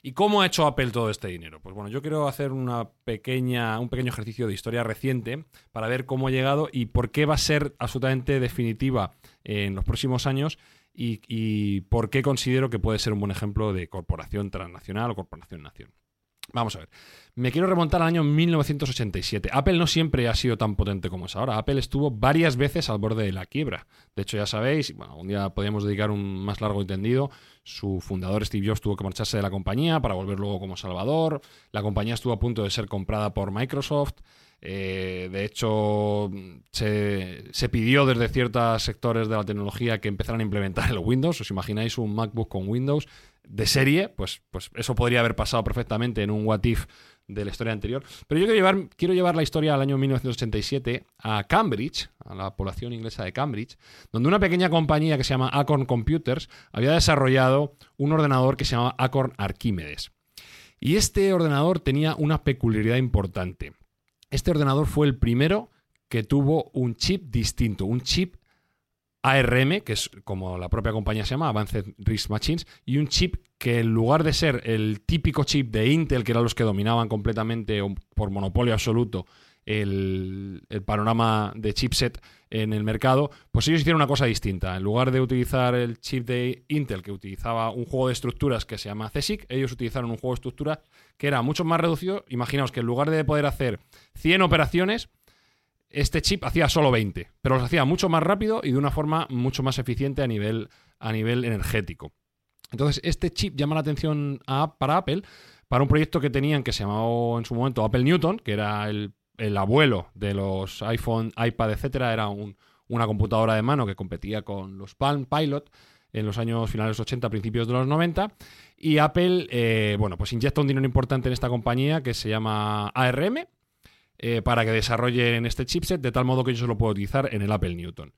¿Y cómo ha hecho Apple todo este dinero? Pues bueno, yo quiero hacer una pequeña, un pequeño ejercicio de historia reciente para ver cómo ha llegado y por qué va a ser absolutamente definitiva en los próximos años y, y por qué considero que puede ser un buen ejemplo de corporación transnacional o corporación nación. Vamos a ver. Me quiero remontar al año 1987. Apple no siempre ha sido tan potente como es ahora. Apple estuvo varias veces al borde de la quiebra. De hecho, ya sabéis, bueno, un día podríamos dedicar un más largo entendido. Su fundador Steve Jobs tuvo que marcharse de la compañía para volver luego como salvador. La compañía estuvo a punto de ser comprada por Microsoft. Eh, de hecho, se, pidió desde ciertos sectores de la tecnología que empezaran a implementar el Windows. ¿Os imagináis un MacBook con Windows de serie? Pues, pues eso podría haber pasado perfectamente en un What If de la historia anterior. Pero yo quiero llevar, quiero llevar la historia al año 1987 a Cambridge, a la población inglesa de Cambridge, donde una pequeña compañía que se llama Acorn Computers había desarrollado un ordenador que se llamaba Acorn Archimedes. Y este ordenador tenía una peculiaridad importante. Este ordenador fue el primero que tuvo un chip distinto, un chip ARM, que es como la propia compañía se llama, Advanced Risk Machines, y un chip que en lugar de ser el típico chip de Intel, que eran los que dominaban completamente por monopolio absoluto el, panorama de chipset en el mercado, pues ellos hicieron una cosa distinta. En lugar de utilizar el chip de Intel, que utilizaba un juego de estructuras que se llama CSIC, ellos utilizaron un juego de estructuras que era mucho más reducido. Imaginaos que en lugar de poder hacer 100 operaciones, este chip hacía solo 20, pero los hacía mucho más rápido y de una forma mucho más eficiente a nivel, a nivel energético. Entonces, este chip llama la atención para Apple para un proyecto que tenían que se llamaba en su momento Apple Newton, que era el, el abuelo de los iPhone, iPad, etcétera, era un, una computadora de mano que competía con los Palm Pilot en los años finales 80, principios de los 90. Y Apple, eh, bueno, pues inyecta un dinero importante en esta compañía que se llama ARM, eh, para que desarrollen este chipset de tal modo que yo se lo puedo utilizar en el Apple Newton.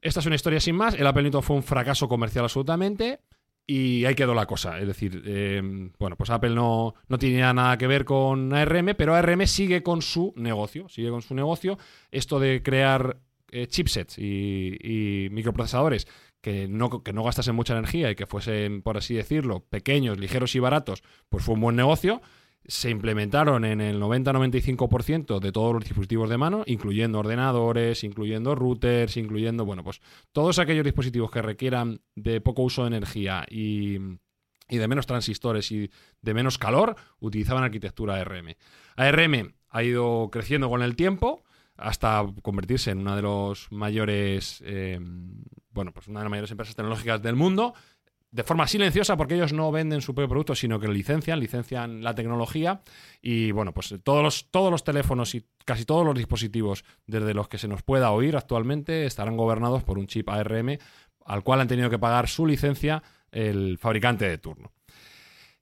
Esta es una historia sin más. El Apple Newton fue un fracaso comercial absolutamente y ahí quedó la cosa. Es decir, eh, bueno, pues Apple no, no tenía nada que ver con ARM, pero ARM sigue con su negocio. Sigue con su negocio. Esto de crear eh, chipsets y, y, microprocesadores que no, que no gastasen mucha energía y que fuesen, por así decirlo, pequeños, ligeros y baratos, pues fue un buen negocio se implementaron en el 90-95% de todos los dispositivos de mano, incluyendo ordenadores, incluyendo routers, incluyendo, bueno, pues todos aquellos dispositivos que requieran de poco uso de energía y, y de menos transistores y de menos calor, utilizaban arquitectura ARM. ARM ha ido creciendo con el tiempo hasta convertirse en una de los mayores, eh, bueno, pues una de las mayores empresas tecnológicas del mundo de forma silenciosa porque ellos no venden su propio producto, sino que licencian, licencian la tecnología y bueno, pues todos los, todos los teléfonos y casi todos los dispositivos desde los que se nos pueda oír actualmente estarán gobernados por un chip ARM al cual han tenido que pagar su licencia el fabricante de turno.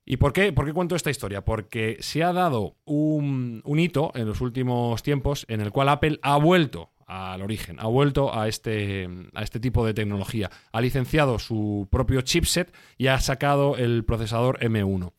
¿Y por qué, por qué cuento esta historia? Porque se ha dado un, un hito en los últimos tiempos en el cual Apple ha vuelto al origen, ha vuelto a este, a este tipo de tecnología. Ha licenciado su propio chipset y ha sacado el procesador M1.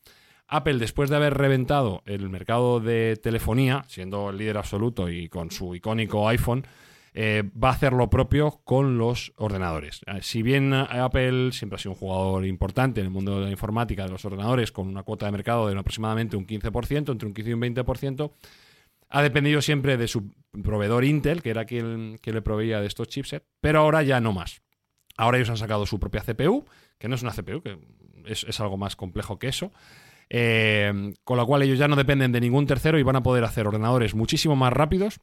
Apple, después de haber reventado el mercado de telefonía, siendo el líder absoluto y con su icónico iPhone, eh, va a hacer lo propio con los ordenadores. Eh, si bien Apple siempre ha sido un jugador importante en el mundo de la informática de los ordenadores, con una cuota de mercado de aproximadamente un 15%, entre un 15 y un 20%, ha dependido siempre de su proveedor Intel, que era quien, le proveía de estos chipsets, pero ahora ya no más. Ahora ellos han sacado su propia CPU, que no es una CPU, que es, algo más complejo que eso. Eh, con lo cual ellos ya no dependen de ningún tercero y van a poder hacer ordenadores muchísimo más rápidos,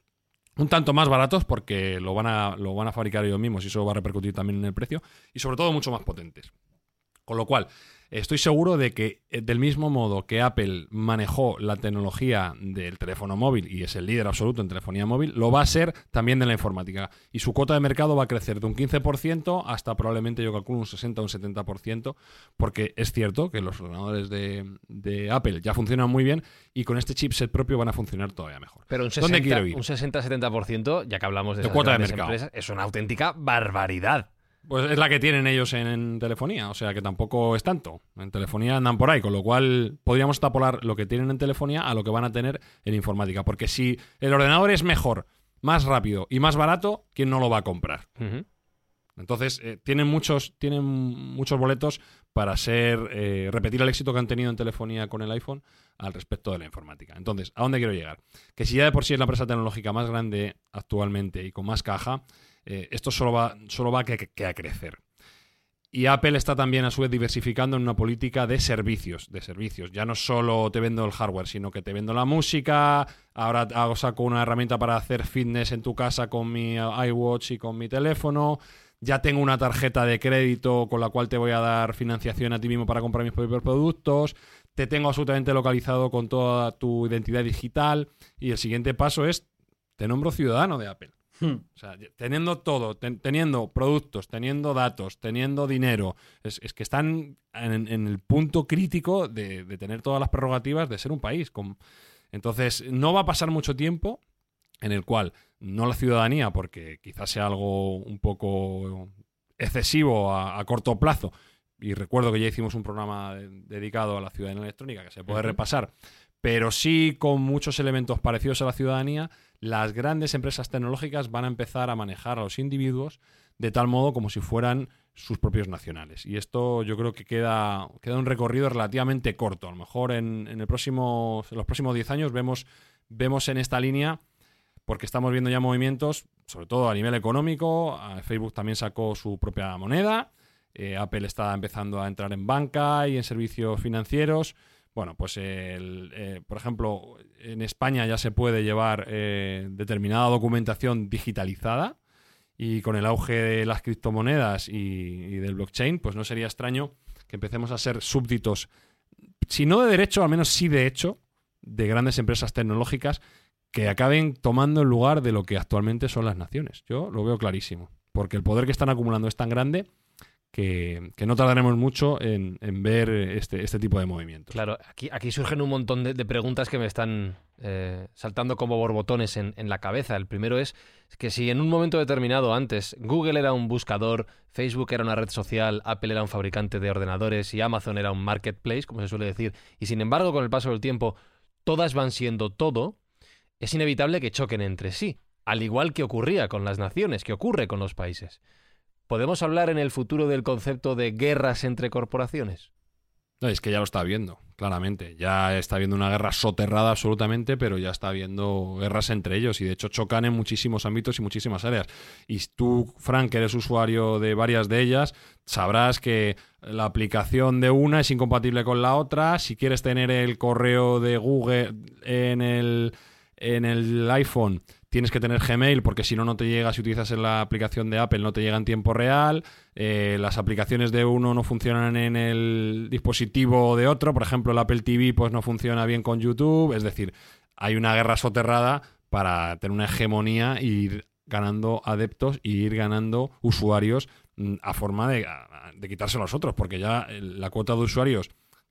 un tanto más baratos porque lo van a, lo van a fabricar ellos mismos y eso va a repercutir también en el precio, y sobre todo mucho más potentes. Con lo cual, Estoy seguro de que eh, del mismo modo que Apple manejó la tecnología del teléfono móvil y es el líder absoluto en telefonía móvil, lo va a ser también de la informática. Y su cuota de mercado va a crecer de un 15% hasta probablemente yo calculo un 60 o un 70%, porque es cierto que los ordenadores de, Apple ya funcionan muy bien y con este chipset propio van a funcionar todavía mejor. Pero un 60-70%, ya que hablamos de, cuota de mercado, es una auténtica barbaridad. Pues es la que tienen ellos en, telefonía, o sea que tampoco es tanto. En telefonía andan por ahí, con lo cual podríamos tapolar lo que tienen en telefonía a lo que van a tener en informática. Porque si el ordenador es mejor, más rápido y más barato, ¿quién no lo va a comprar? Entonces, eh, tienen, muchos, tienen muchos boletos para ser eh, repetir el éxito que han tenido en telefonía con el iPhone al respecto de la informática. Entonces, ¿a dónde quiero llegar? Que si ya de por sí es la empresa tecnológica más grande actualmente y con más caja, eh, esto solo va, solo va que, a crecer. Y Apple está también a su vez diversificando en una política de servicios, de servicios. Ya no solo te vendo el hardware, sino que te vendo la música, ahora saco una herramienta para hacer fitness en tu casa con mi iWatch y con mi teléfono, ya tengo una tarjeta de crédito con la cual te voy a dar financiación a ti mismo para comprar mis propios productos, te tengo absolutamente localizado con toda tu identidad digital y el siguiente paso es, te nombro ciudadano de Apple. Hmm. O sea, teniendo todo, teniendo productos, teniendo datos, teniendo dinero, es, que están en, el punto crítico de, tener todas las prerrogativas de ser un país. Entonces, no va a pasar mucho tiempo en el cual no la ciudadanía, porque quizás sea algo un poco excesivo a, corto plazo, y recuerdo que ya hicimos un programa dedicado a la ciudadanía electrónica que se puede repasar, pero sí con muchos elementos parecidos a la ciudadanía, las grandes empresas tecnológicas van a empezar a manejar a los individuos de tal modo como si fueran sus propios nacionales. Y esto yo creo que queda, queda un recorrido relativamente corto. A lo mejor en, el próximo, en los próximos 10 años vemos, vemos en esta línea, porque estamos viendo ya movimientos, sobre todo a nivel económico. Facebook también sacó su propia moneda. Eh, Apple está empezando a entrar en banca y en servicios financieros. Bueno, pues eh, por ejemplo, en España ya se puede llevar eh, determinada documentación digitalizada y con el auge de las criptomonedas y, del blockchain, pues no sería extraño que empecemos a ser súbditos, si no de derecho, al menos sí de hecho, de grandes empresas tecnológicas que acaben tomando el lugar de lo que actualmente son las naciones. Yo lo veo clarísimo, porque el poder que están acumulando es tan grande que, no tardaremos mucho en, ver este, este, tipo de movimientos. Claro, aquí, surgen un montón de, preguntas que me están eh, saltando como borbotones en, la cabeza. El primero es que si en un momento determinado antes Google era un buscador, Facebook era una red social, Apple era un fabricante de ordenadores y Amazon era un marketplace, como se suele decir, y sin embargo con el paso del tiempo todas van siendo todo, es inevitable que choquen entre sí, al igual que ocurría con las naciones, que ocurre con los países. ¿Podemos hablar en el futuro del concepto de guerras entre corporaciones? Es que ya lo está viendo, claramente. Ya está viendo una guerra soterrada absolutamente, pero ya está viendo guerras entre ellos y de hecho chocan en muchísimos ámbitos y muchísimas áreas. Y tú, Frank, que eres usuario de varias de ellas, sabrás que la aplicación de una es incompatible con la otra. Si quieres tener el correo de Google en el, en el iPhone, tienes que tener Gmail porque si no, no te llega, si utilizas la aplicación de Apple, no te llega en tiempo real. Eh, las aplicaciones de uno no funcionan en el dispositivo de otro. Por ejemplo, el Apple TV pues no funciona bien con YouTube. Es decir, hay una guerra soterrada para tener una hegemonía e ir ganando adeptos y ir ganando usuarios mm, a forma de, de quitarse a los otros, porque ya la cuota de usuarios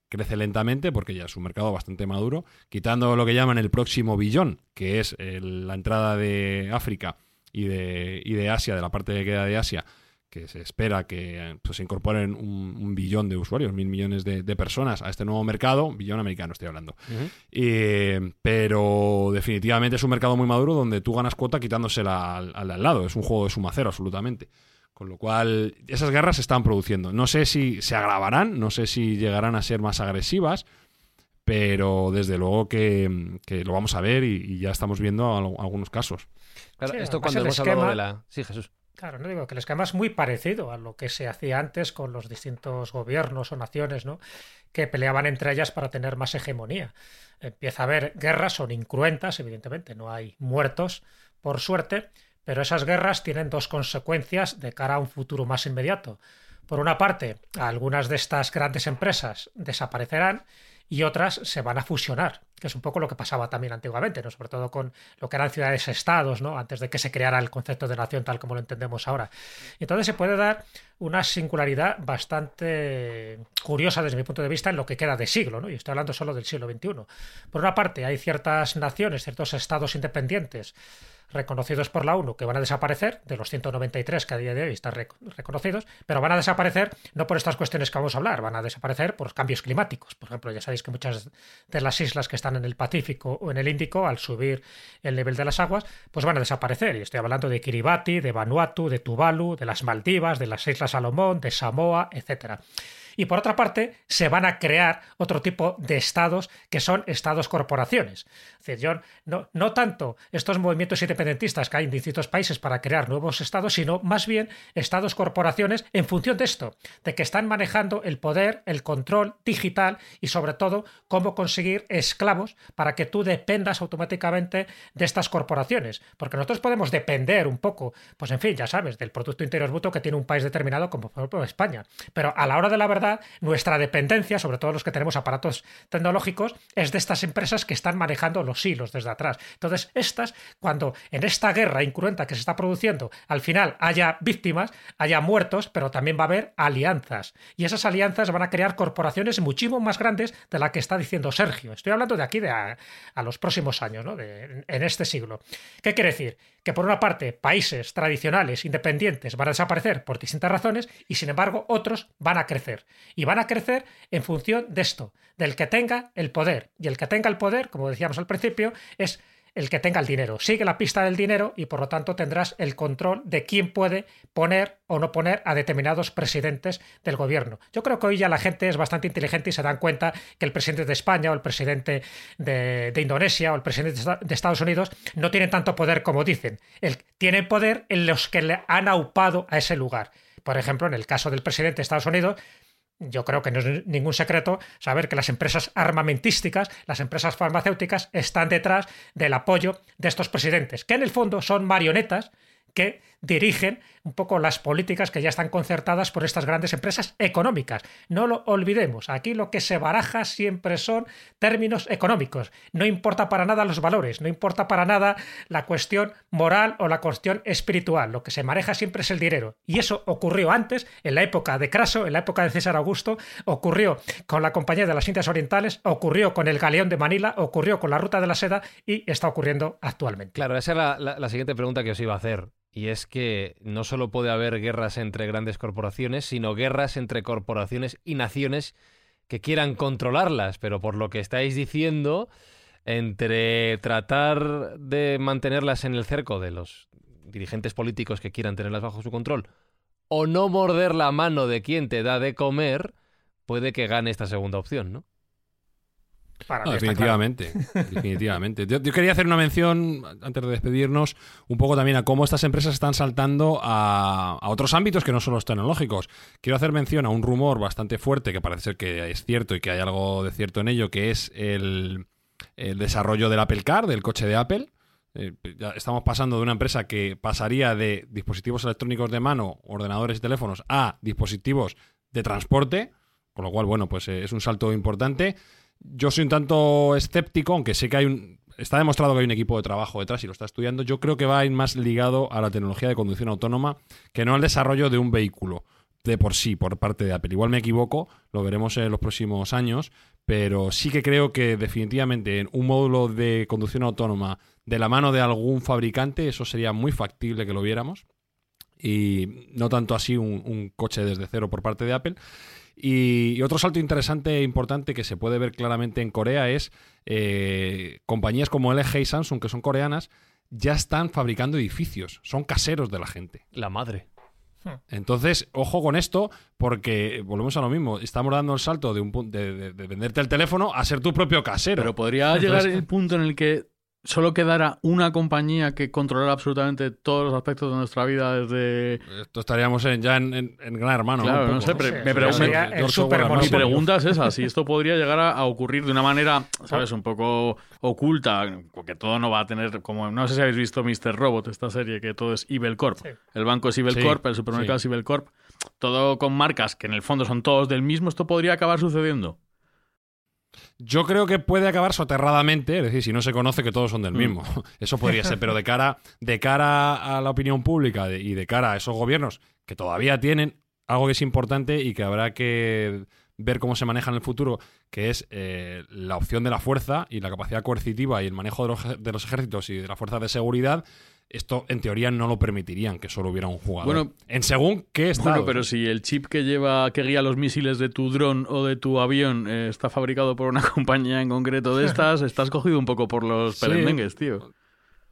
crece lentamente porque ya es un mercado bastante maduro, quitando lo que llaman el próximo billón, que es la entrada de África y de, y de Asia, de la parte que queda de Asia, que se espera que pues, se incorporen un, billón de usuarios, mil millones de, personas a este nuevo mercado, billón americano estoy hablando. pero definitivamente es un mercado muy maduro donde tú ganas cuota quitándosela al, al, lado, es un juego de suma cero absolutamente. Con lo cual, esas guerras se están produciendo. No sé si se agravarán, no sé si llegarán a ser más agresivas, pero desde luego que, lo vamos a ver y, ya estamos viendo algunos casos. Claro, esto cuando hemos hablado de la... Sí, Jesús. Claro, no digo que el esquema es muy parecido a lo que se hacía antes con los distintos gobiernos o naciones, ¿no? Que peleaban entre ellas para tener más hegemonía. Empieza a haber guerras, son incruentas, evidentemente, no hay muertos, por suerte, pero esas guerras tienen dos consecuencias de cara a un futuro más inmediato. Por una parte, algunas de estas grandes empresas desaparecerán y otras se van a fusionar, que es un poco lo que pasaba también antiguamente, ¿no? sobre todo con lo que eran ciudades-estados, ¿no? antes de que se creara el concepto de nación tal como lo entendemos ahora. Entonces se puede dar una singularidad bastante curiosa desde mi punto de vista en lo que queda de siglo, ¿no? y estoy hablando solo del siglo XXI. Por una parte, hay ciertas naciones, ciertos estados independientes, reconocidos por la ONU que van a desaparecer, de los 193 que a día de hoy están reconocidos, pero van a desaparecer no por estas cuestiones que vamos a hablar, van a desaparecer por cambios climáticos. Por ejemplo, ya sabéis que muchas de las islas que están en el Pacífico o en el Índico, al subir el nivel de las aguas, pues van a desaparecer. Y estoy hablando de Kiribati, de Vanuatu, de Tuvalu, de las Maldivas, de las Islas Salomón, de Samoa, etcétera. Y por otra parte, se van a crear otro tipo de estados que son estados corporaciones. Es decir, yo no, no tanto estos movimientos independentistas que hay en distintos países para crear nuevos estados, sino más bien estados corporaciones en función de esto, de que están manejando el poder, el control digital y sobre todo cómo conseguir esclavos para que tú dependas automáticamente de estas corporaciones. Porque nosotros podemos depender un poco, pues en fin, ya sabes, del Producto Interior Bruto que tiene un país determinado como por ejemplo España. Pero a la hora de la verdad, nuestra dependencia, sobre todo los que tenemos aparatos tecnológicos, es de estas empresas que están manejando los hilos desde atrás. Entonces, estas, cuando en esta guerra incruenta que se está produciendo, al final haya víctimas, haya muertos, pero también va a haber alianzas. Y esas alianzas van a crear corporaciones muchísimo más grandes de la que está diciendo Sergio. Estoy hablando de aquí de a, los próximos años, ¿no? en este siglo. ¿Qué quiere decir? Que por una parte, países tradicionales, independientes, van a desaparecer por distintas razones y sin embargo otros van a crecer y van a crecer en función de esto, del que tenga el poder. Y el que tenga el poder, como decíamos al principio, es el que tenga el dinero. Sigue la pista del dinero y por lo tanto tendrás el control de quién puede poner o no poner a determinados presidentes del gobierno. Yo creo que hoy ya la gente es bastante inteligente y se dan cuenta que el presidente de España o el presidente de, Indonesia o el presidente de Estados Unidos no tienen tanto poder como dicen. El, tienen poder en los que le han aupado a ese lugar. Por ejemplo, en el caso del presidente de Estados Unidos, yo creo que no es ningún secreto saber que las empresas armamentísticas, las empresas farmacéuticas, están detrás del apoyo de estos presidentes, que en el fondo son marionetas que dirigen un poco las políticas que ya están concertadas por estas grandes empresas económicas. No lo olvidemos, aquí lo que se baraja siempre son términos económicos. No importa para nada los valores, no importa para nada la cuestión moral o la cuestión espiritual. Lo que se maneja siempre es el dinero. Y eso ocurrió antes, en la época de Craso, en la época de César Augusto, ocurrió con la Compañía de las Indias Orientales, ocurrió con el Galeón de Manila, ocurrió con la Ruta de la Seda y está ocurriendo actualmente. Claro, esa es la, la siguiente pregunta que os iba a hacer. Y es que no solo puede haber guerras entre grandes corporaciones, sino guerras entre corporaciones y naciones que quieran controlarlas. Pero por lo que estáis diciendo, entre tratar de mantenerlas en el cerco de los dirigentes políticos que quieran tenerlas bajo su control, o no morder la mano de quien te da de comer, puede que gane esta segunda opción, ¿no? Definitivamente, definitivamente. Yo, quería hacer una mención, antes de despedirnos, un poco también a cómo estas empresas están saltando a, otros ámbitos que no son los tecnológicos. Quiero hacer mención a un rumor bastante fuerte, que parece ser que es cierto y que hay algo de cierto en ello, que es el, desarrollo del Apple Car, del coche de Apple. Eh, ya estamos pasando de una empresa que pasaría de dispositivos electrónicos de mano, ordenadores y teléfonos, a dispositivos de transporte, con lo cual, bueno, pues eh, es un salto importante. Yo soy un tanto escéptico, aunque sé que hay un. Está demostrado que hay un equipo de trabajo detrás y lo está estudiando. Yo creo que va a ir más ligado a la tecnología de conducción autónoma que no al desarrollo de un vehículo de por sí, por parte de Apple. Igual me equivoco, lo veremos en los próximos años, pero sí que creo que definitivamente en un módulo de conducción autónoma de la mano de algún fabricante, eso sería muy factible que lo viéramos. Y no tanto así un, un coche desde cero por parte de Apple. Y, otro salto interesante e importante que se puede ver claramente en Corea es eh, compañías como LG y Samsung, que son coreanas, ya están fabricando edificios, son caseros de la gente. La madre. Hmm. Entonces, ojo con esto, porque volvemos a lo mismo. Estamos dando el salto de, un, de, de venderte el teléfono a ser tu propio casero. Pero podría llegar el punto en el que solo quedara una compañía que controlara absolutamente todos los aspectos de nuestra vida desde... Esto estaríamos ya en, Gran Hermano. Claro, ¿no? sé, me, mi pregunta es esa, si esto podría llegar a, ocurrir de una manera, ¿sabes? Un poco oculta, porque todo no va a tener, como no sé si habéis visto Mr. Robot, esta serie, que todo es Evil Corp. El banco es Evil Corp, el supermercado es Evil Corp, todo con marcas que en el fondo son todos del mismo, ¿esto podría acabar sucediendo? Yo creo que puede acabar soterradamente, es decir, si no se conoce que todos son del mm. mismo. Eso podría ser, pero de cara, de cara a la opinión pública y de cara a esos gobiernos que todavía tienen algo que es importante y que habrá que ver cómo se maneja en el futuro, que es eh, la opción de la fuerza y la capacidad coercitiva y el manejo de los, de los ejércitos y de las fuerzas de seguridad, esto en teoría no lo permitirían que solo hubiera un jugador. Bueno, en según qué estado. Bueno, pero si el chip que lleva, que guía los misiles de tu dron o de tu avión eh, está fabricado por una compañía en concreto de estas, estás cogido un poco por los pelendengues, tío.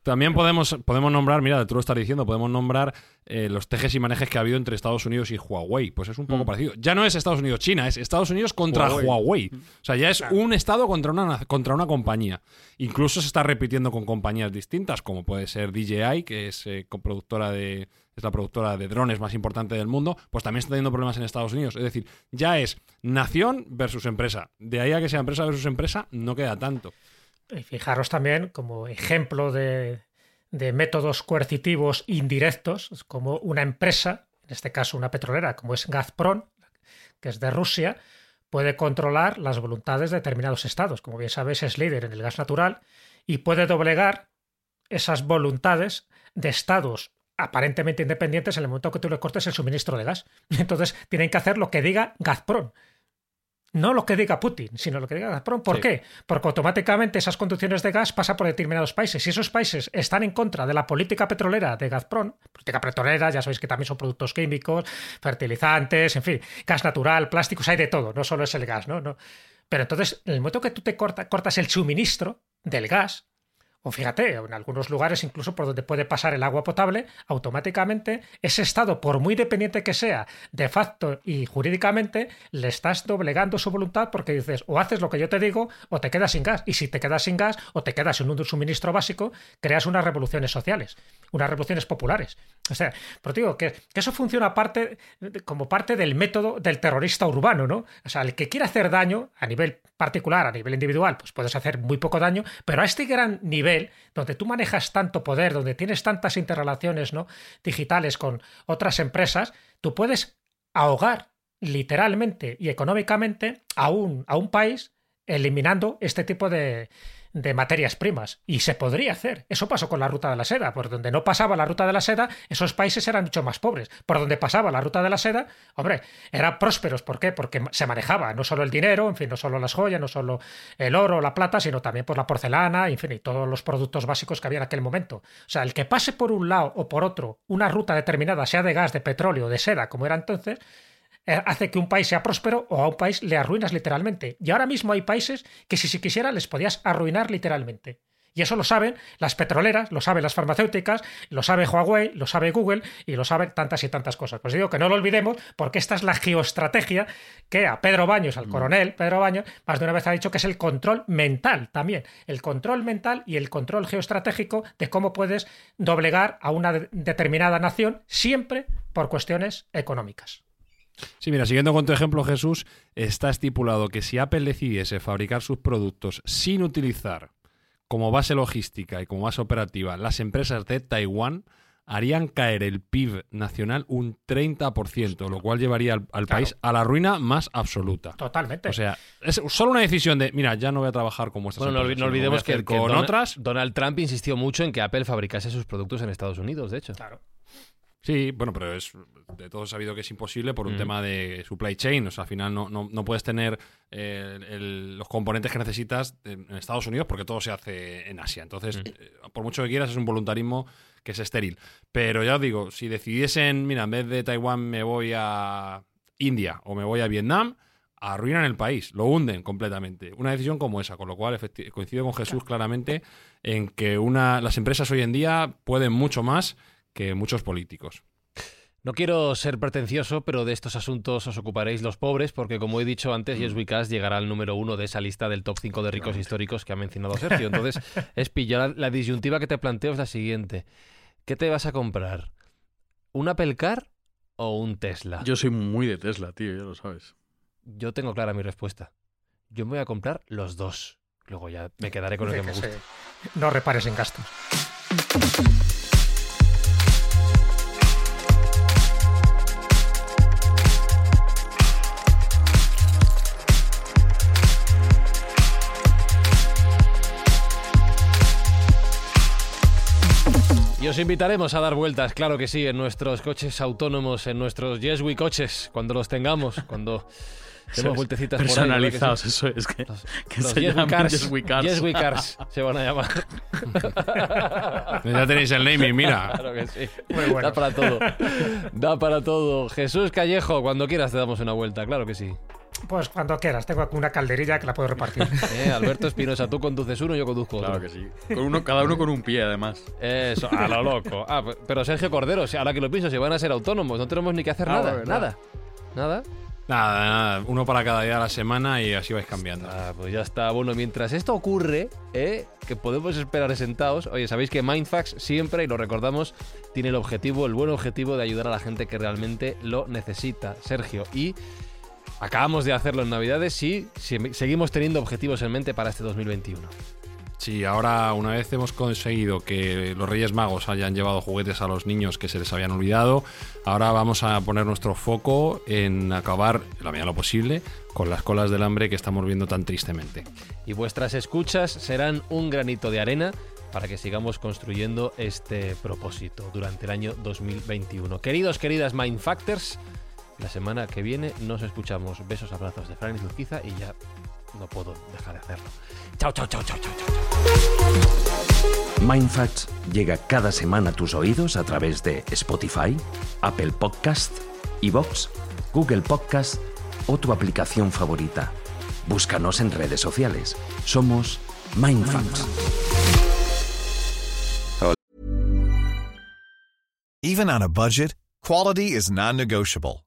También podemos, podemos nombrar, mira, tú lo estás diciendo, podemos nombrar eh, los tejes y manejes que ha habido entre Estados Unidos y Huawei. Pues es un poco mm. parecido. Ya no es Estados Unidos-China, es Estados Unidos contra Huawei. O sea, ya es un Estado contra una, contra una compañía. Incluso se está repitiendo con compañías distintas, como puede ser DJI, que es, eh, productora de, es la productora de drones más importante del mundo, pues también está teniendo problemas en Estados Unidos. Es decir, ya es nación versus empresa. De ahí a que sea empresa versus empresa, no queda tanto. Y fijaros también como ejemplo de, métodos coercitivos indirectos, como una empresa, en este caso una petrolera, como es Gazprom, que es de Rusia, puede controlar las voluntades de determinados estados. Como bien sabéis, es líder en el gas natural y puede doblegar esas voluntades de estados aparentemente independientes en el momento que tú le cortes el suministro de gas. Entonces tienen que hacer lo que diga Gazprom. No lo que diga Putin, sino lo que diga Gazprom. ¿Por qué? Porque automáticamente esas conducciones de gas pasan por determinados países. Si esos países están en contra de la política petrolera de Gazprom, política petrolera, ya sabéis que también son productos químicos, fertilizantes, en fin, gas natural, plásticos, hay de todo, no solo es el gas, ¿no? no. Pero entonces, en el momento que tú te cortas el suministro del gas, o fíjate, en algunos lugares incluso por donde puede pasar el agua potable, automáticamente ese Estado, por muy dependiente que sea, de facto y jurídicamente, le estás doblegando su voluntad porque dices, o haces lo que yo te digo, o te quedas sin gas. Y si te quedas sin gas, o te quedas sin un suministro básico, creas unas revoluciones sociales, unas revoluciones populares. O sea, pero digo que, eso funciona como parte del método del terrorista urbano, ¿no? O sea, el que quiere hacer daño a nivel particular, a nivel individual, pues puedes hacer muy poco daño, pero a este gran nivel, donde tú manejas tanto poder, donde tienes tantas interrelaciones ¿no? digitales con otras empresas, tú puedes ahogar literalmente y económicamente a un, a un país eliminando este tipo de, de materias primas. Y se podría hacer. Eso pasó con la ruta de la seda. Por donde no pasaba la ruta de la seda, esos países eran mucho más pobres. Por donde pasaba la ruta de la seda, hombre, eran prósperos. ¿Por qué? Porque se manejaba no solo el dinero, en fin, no solo las joyas, no solo el oro, la plata, sino también por la porcelana, en fin, y todos los productos básicos que había en aquel momento. O sea, el que pase por un lado o por otro una ruta determinada, sea de gas, de petróleo, de seda, como era entonces, hace que un país sea próspero o a un país le arruinas literalmente. Y ahora mismo hay países que si se quisiera les podías arruinar literalmente. Y eso lo saben las petroleras, lo saben las farmacéuticas, lo sabe Huawei, lo sabe Google y lo saben tantas y tantas cosas. Pues digo que no lo olvidemos porque esta es la geoestrategia que a Pedro Baños, al mm. coronel Pedro Baños, más de una vez ha dicho que es el control mental también. El control mental y el control geoestratégico de cómo puedes doblegar a una determinada nación siempre por cuestiones económicas. Sí, mira, siguiendo con tu ejemplo, Jesús, está estipulado que si Apple decidiese fabricar sus productos sin utilizar como base logística y como base operativa las empresas de Taiwán, harían caer el PIB nacional un 30%, lo cual llevaría al, país a la ruina más absoluta. Totalmente. O sea, es solo una decisión de, mira, ya no voy a trabajar como estas Bueno, no, olvidemos que, con otras... Donald Trump insistió mucho en que Apple fabricase sus productos en Estados Unidos, de hecho. Claro. Sí, bueno, pero es de todo sabido que es imposible por un mm. tema de supply chain. O sea, al final no, no, puedes tener eh, los componentes que necesitas en Estados Unidos porque todo se hace en Asia. Entonces, mm. eh, por mucho que quieras, es un voluntarismo que es estéril. Pero ya os digo, si decidiesen, mira, en vez de Taiwán me voy a India o me voy a Vietnam, arruinan el país, lo hunden completamente. Una decisión como esa, con lo cual coincido con Jesús claramente en que una, las empresas hoy en día pueden mucho más que muchos políticos. No quiero ser pretencioso, pero de estos asuntos os ocuparéis los pobres, porque como he dicho antes, Yes We llegará al número uno de esa lista del top 5 de ricos históricos que ha mencionado Sergio. Entonces, es pillar la disyuntiva que te planteo es la siguiente. ¿Qué te vas a comprar? ¿Un Apple Car o un Tesla? Yo soy muy de Tesla, tío, ya lo sabes. Yo tengo clara mi respuesta. Yo me voy a comprar los dos. Luego ya me quedaré con el que me gusta. No repares en gastos. Os invitaremos a dar vueltas, claro que sí, en nuestros coches autónomos, en nuestros Yes coches, cuando los tengamos, cuando demos vueltecitas personalizados, por ahí, eso es que, los, que se yes, Cars, yes, Cars. se van a llamar. ya tenéis el naming, mira. Claro que sí. Muy bueno. Da para todo. Da para todo. Jesús Callejo, cuando quieras te damos una vuelta, claro que sí. Pues cuando quieras, tengo aquí una calderilla que la puedo repartir. Eh, Alberto Espinosa, tú conduces uno, yo conduzco otro. Claro que sí. Con uno, cada uno con un pie, además. Eso, a lo loco. Ah, pero Sergio Cordero, ahora que lo pienso, si van a ser autónomos, no tenemos ni que hacer ah, nada, nada. Nada. Nada, nada, uno para cada día de la semana y así vais cambiando. Ah, pues ya está. Bueno, mientras esto ocurre, ¿eh? que podemos esperar sentados, oye, sabéis que Mindfax siempre, y lo recordamos, tiene el objetivo, el buen objetivo de ayudar a la gente que realmente lo necesita. Sergio, y Acabamos de hacerlo en Navidades y seguimos teniendo objetivos en mente para este 2021. Sí, ahora una vez hemos conseguido que los Reyes Magos hayan llevado juguetes a los niños que se les habían olvidado, ahora vamos a poner nuestro foco en acabar, la medida lo posible, con las colas del hambre que estamos viendo tan tristemente. Y vuestras escuchas serán un granito de arena para que sigamos construyendo este propósito durante el año 2021. Queridos, queridas Mindfactors, la semana que viene nos escuchamos. Besos, abrazos de Fran y Zuzquiza y ya no puedo dejar de hacerlo. Chao, chao, chao, chao, chao. chao. Mindfacts llega cada semana a tus oídos a través de Spotify, Apple Podcast, Evox, Google Podcast o tu aplicación favorita. Búscanos en redes sociales. Somos Mindfacts. Even on a budget, quality is non-negotiable.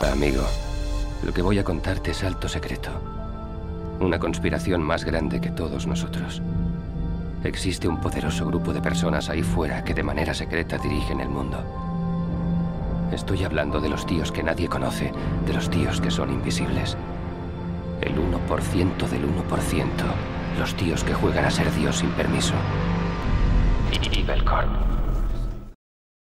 Amigo, lo que voy a contarte es alto secreto. Una conspiración más grande que todos nosotros. Existe un poderoso grupo de personas ahí fuera que de manera secreta dirigen el mundo. Estoy hablando de los tíos que nadie conoce, de los tíos que son invisibles. El 1% del 1%. Los tíos que juegan a ser Dios sin permiso. Y Belcorn.